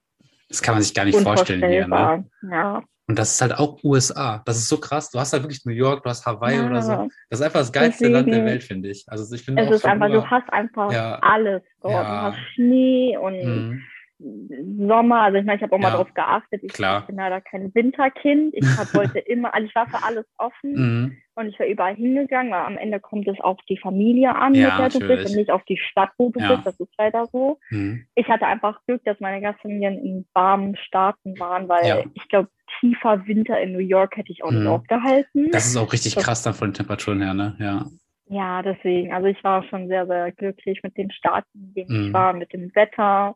das kann man sich gar nicht vorstellen hier. Ne? Ja. Und das ist halt auch USA. Das ist so krass. Du hast halt wirklich New York, du hast Hawaii ja. oder so. Das ist einfach das geilste Deswegen, Land der Welt, finde ich. Also ich finde es ist einfach, du hast einfach ja. alles dort. Ja. Du hast Schnee und mhm. Sommer, also ich meine, ich habe auch mal darauf geachtet. Ich, Klar. bin leider kein Winterkind. Ich hab, wollte immer, also ich war für alles offen mhm. und ich war überall hingegangen, weil am Ende kommt es auf die Familie an, ja, mit der du bist und nicht auf die Stadt, wo du ja. bist. Das ist leider so. Mhm. Ich hatte einfach Glück, dass meine Gastfamilien in warmen Staaten waren, weil ja. ich glaube, tiefer Winter in New York hätte ich auch nicht mhm. aufgehalten. Das ist auch richtig das, krass dann von den Temperaturen her, ne? Ja. Ja, deswegen. Also ich war schon sehr, sehr glücklich mit den Staaten, in denen ich mhm. war, mit dem Wetter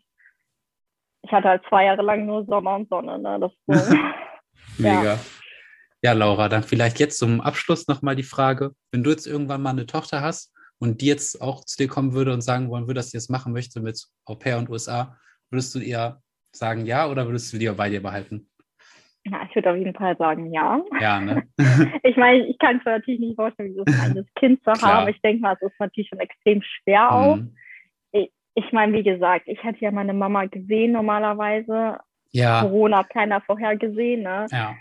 ich hatte halt zwei Jahre lang nur Sommer und Sonne. Ne? Das Mega. Ja. ja, Laura, dann vielleicht jetzt zum Abschluss nochmal die Frage, wenn du jetzt irgendwann mal eine Tochter hast und die jetzt auch zu dir kommen würde und sagen wollen würde, dass sie das machen möchte mit Au pair und USA, würdest du ihr sagen ja oder würdest du die bei dir behalten? Ja, ich würde auf jeden Fall sagen ja. Ja, ne? ich meine, ich kann es natürlich nicht vorstellen, wie so ein kleines Kind zu haben. Ich denke mal, es ist natürlich schon extrem schwer auch. Mhm ich meine, wie gesagt, ich hätte ja meine Mama gesehen normalerweise. Ja. Corona hat keiner vorher gesehen, ne? Ja.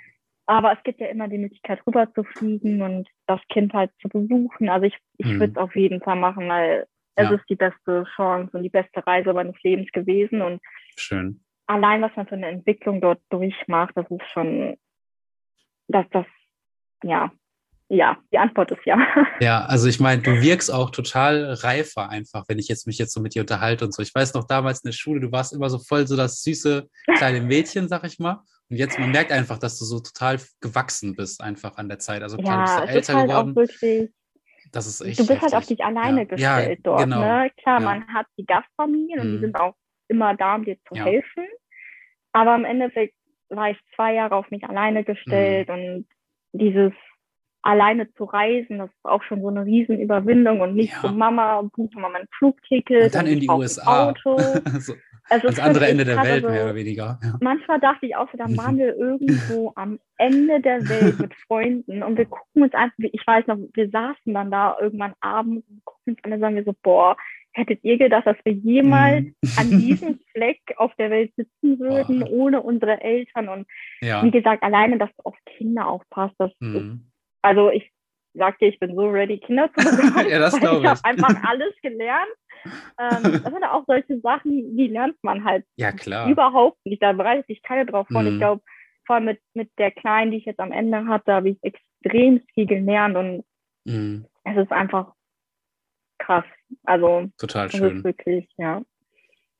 Aber es gibt ja immer die Möglichkeit, rüber zu fliegen und das Kind halt zu besuchen. Also ich, ich mhm. würde es auf jeden Fall machen, weil es ja. ist die beste Chance und die beste Reise meines Lebens gewesen. Und Schön. allein, was man für eine Entwicklung dort durchmacht, das ist schon, dass das, ja, ja, die Antwort ist ja. Ja, also ich meine, du wirkst auch total reifer einfach, wenn ich jetzt mich jetzt so mit dir unterhalte und so. Ich weiß noch damals in der Schule, du warst immer so voll so das süße kleine Mädchen, sag ich mal. Und jetzt, man merkt einfach, dass du so total gewachsen bist einfach an der Zeit. Also klar, ja, du bist ja älter halt geworden. Wirklich, das ist echt. Du bist heftig. halt auf dich alleine ja. gestellt ja, dort. Genau. Ne? Klar, man hat die Gastfamilien und die mhm. sind auch immer da, um dir zu helfen. Aber im Endeffekt war ich zwei Jahre auf mich alleine gestellt mhm. und dieses alleine zu reisen, das ist auch schon so eine Riesenüberwindung und nicht ja. so Mama, buche mal mein Flugticket. Und dann in die USA. Auto. so, also das andere Ende der Welt, so, mehr oder weniger. Ja. Manchmal dachte ich auch so, dann waren wir irgendwo am Ende der Welt mit Freunden und wir gucken uns einfach, ich weiß noch, wir saßen dann da irgendwann abends und gucken uns an und sagen wir so, boah, hättet ihr gedacht, dass wir jemals mhm. an diesem Fleck auf der Welt sitzen würden, oh. ohne unsere Eltern? Und ja. wie gesagt, alleine, dass du auf Kinder aufpasst, das mhm. ist also ich sagte, ich bin so ready, Kinder zu bekommen. ja, das glaube ich. Ich habe einfach alles gelernt. Ähm, das sind auch solche Sachen, die lernt man halt ja, klar. überhaupt nicht. Da bereitet sich keiner drauf vor. Mhm. Ich glaube, vor allem mit, mit der Kleinen, die ich jetzt am Ende hatte, habe ich extrem viel gelernt und mhm. es ist einfach krass. Also total schön. wirklich, ja.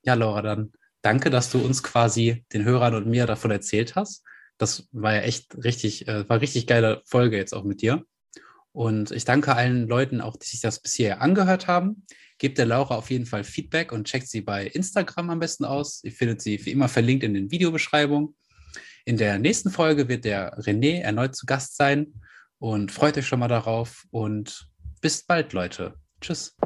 Ja, Laura, dann danke, dass du uns quasi den Hörern und mir davon erzählt hast. Das war ja echt richtig, äh, war richtig geile Folge jetzt auch mit dir. Und ich danke allen Leuten auch, die sich das bisher angehört haben. Gebt der Laura auf jeden Fall Feedback und checkt sie bei Instagram am besten aus. Ihr findet sie wie immer verlinkt in den Videobeschreibungen. In der nächsten Folge wird der René erneut zu Gast sein und freut euch schon mal darauf und bis bald, Leute. Tschüss.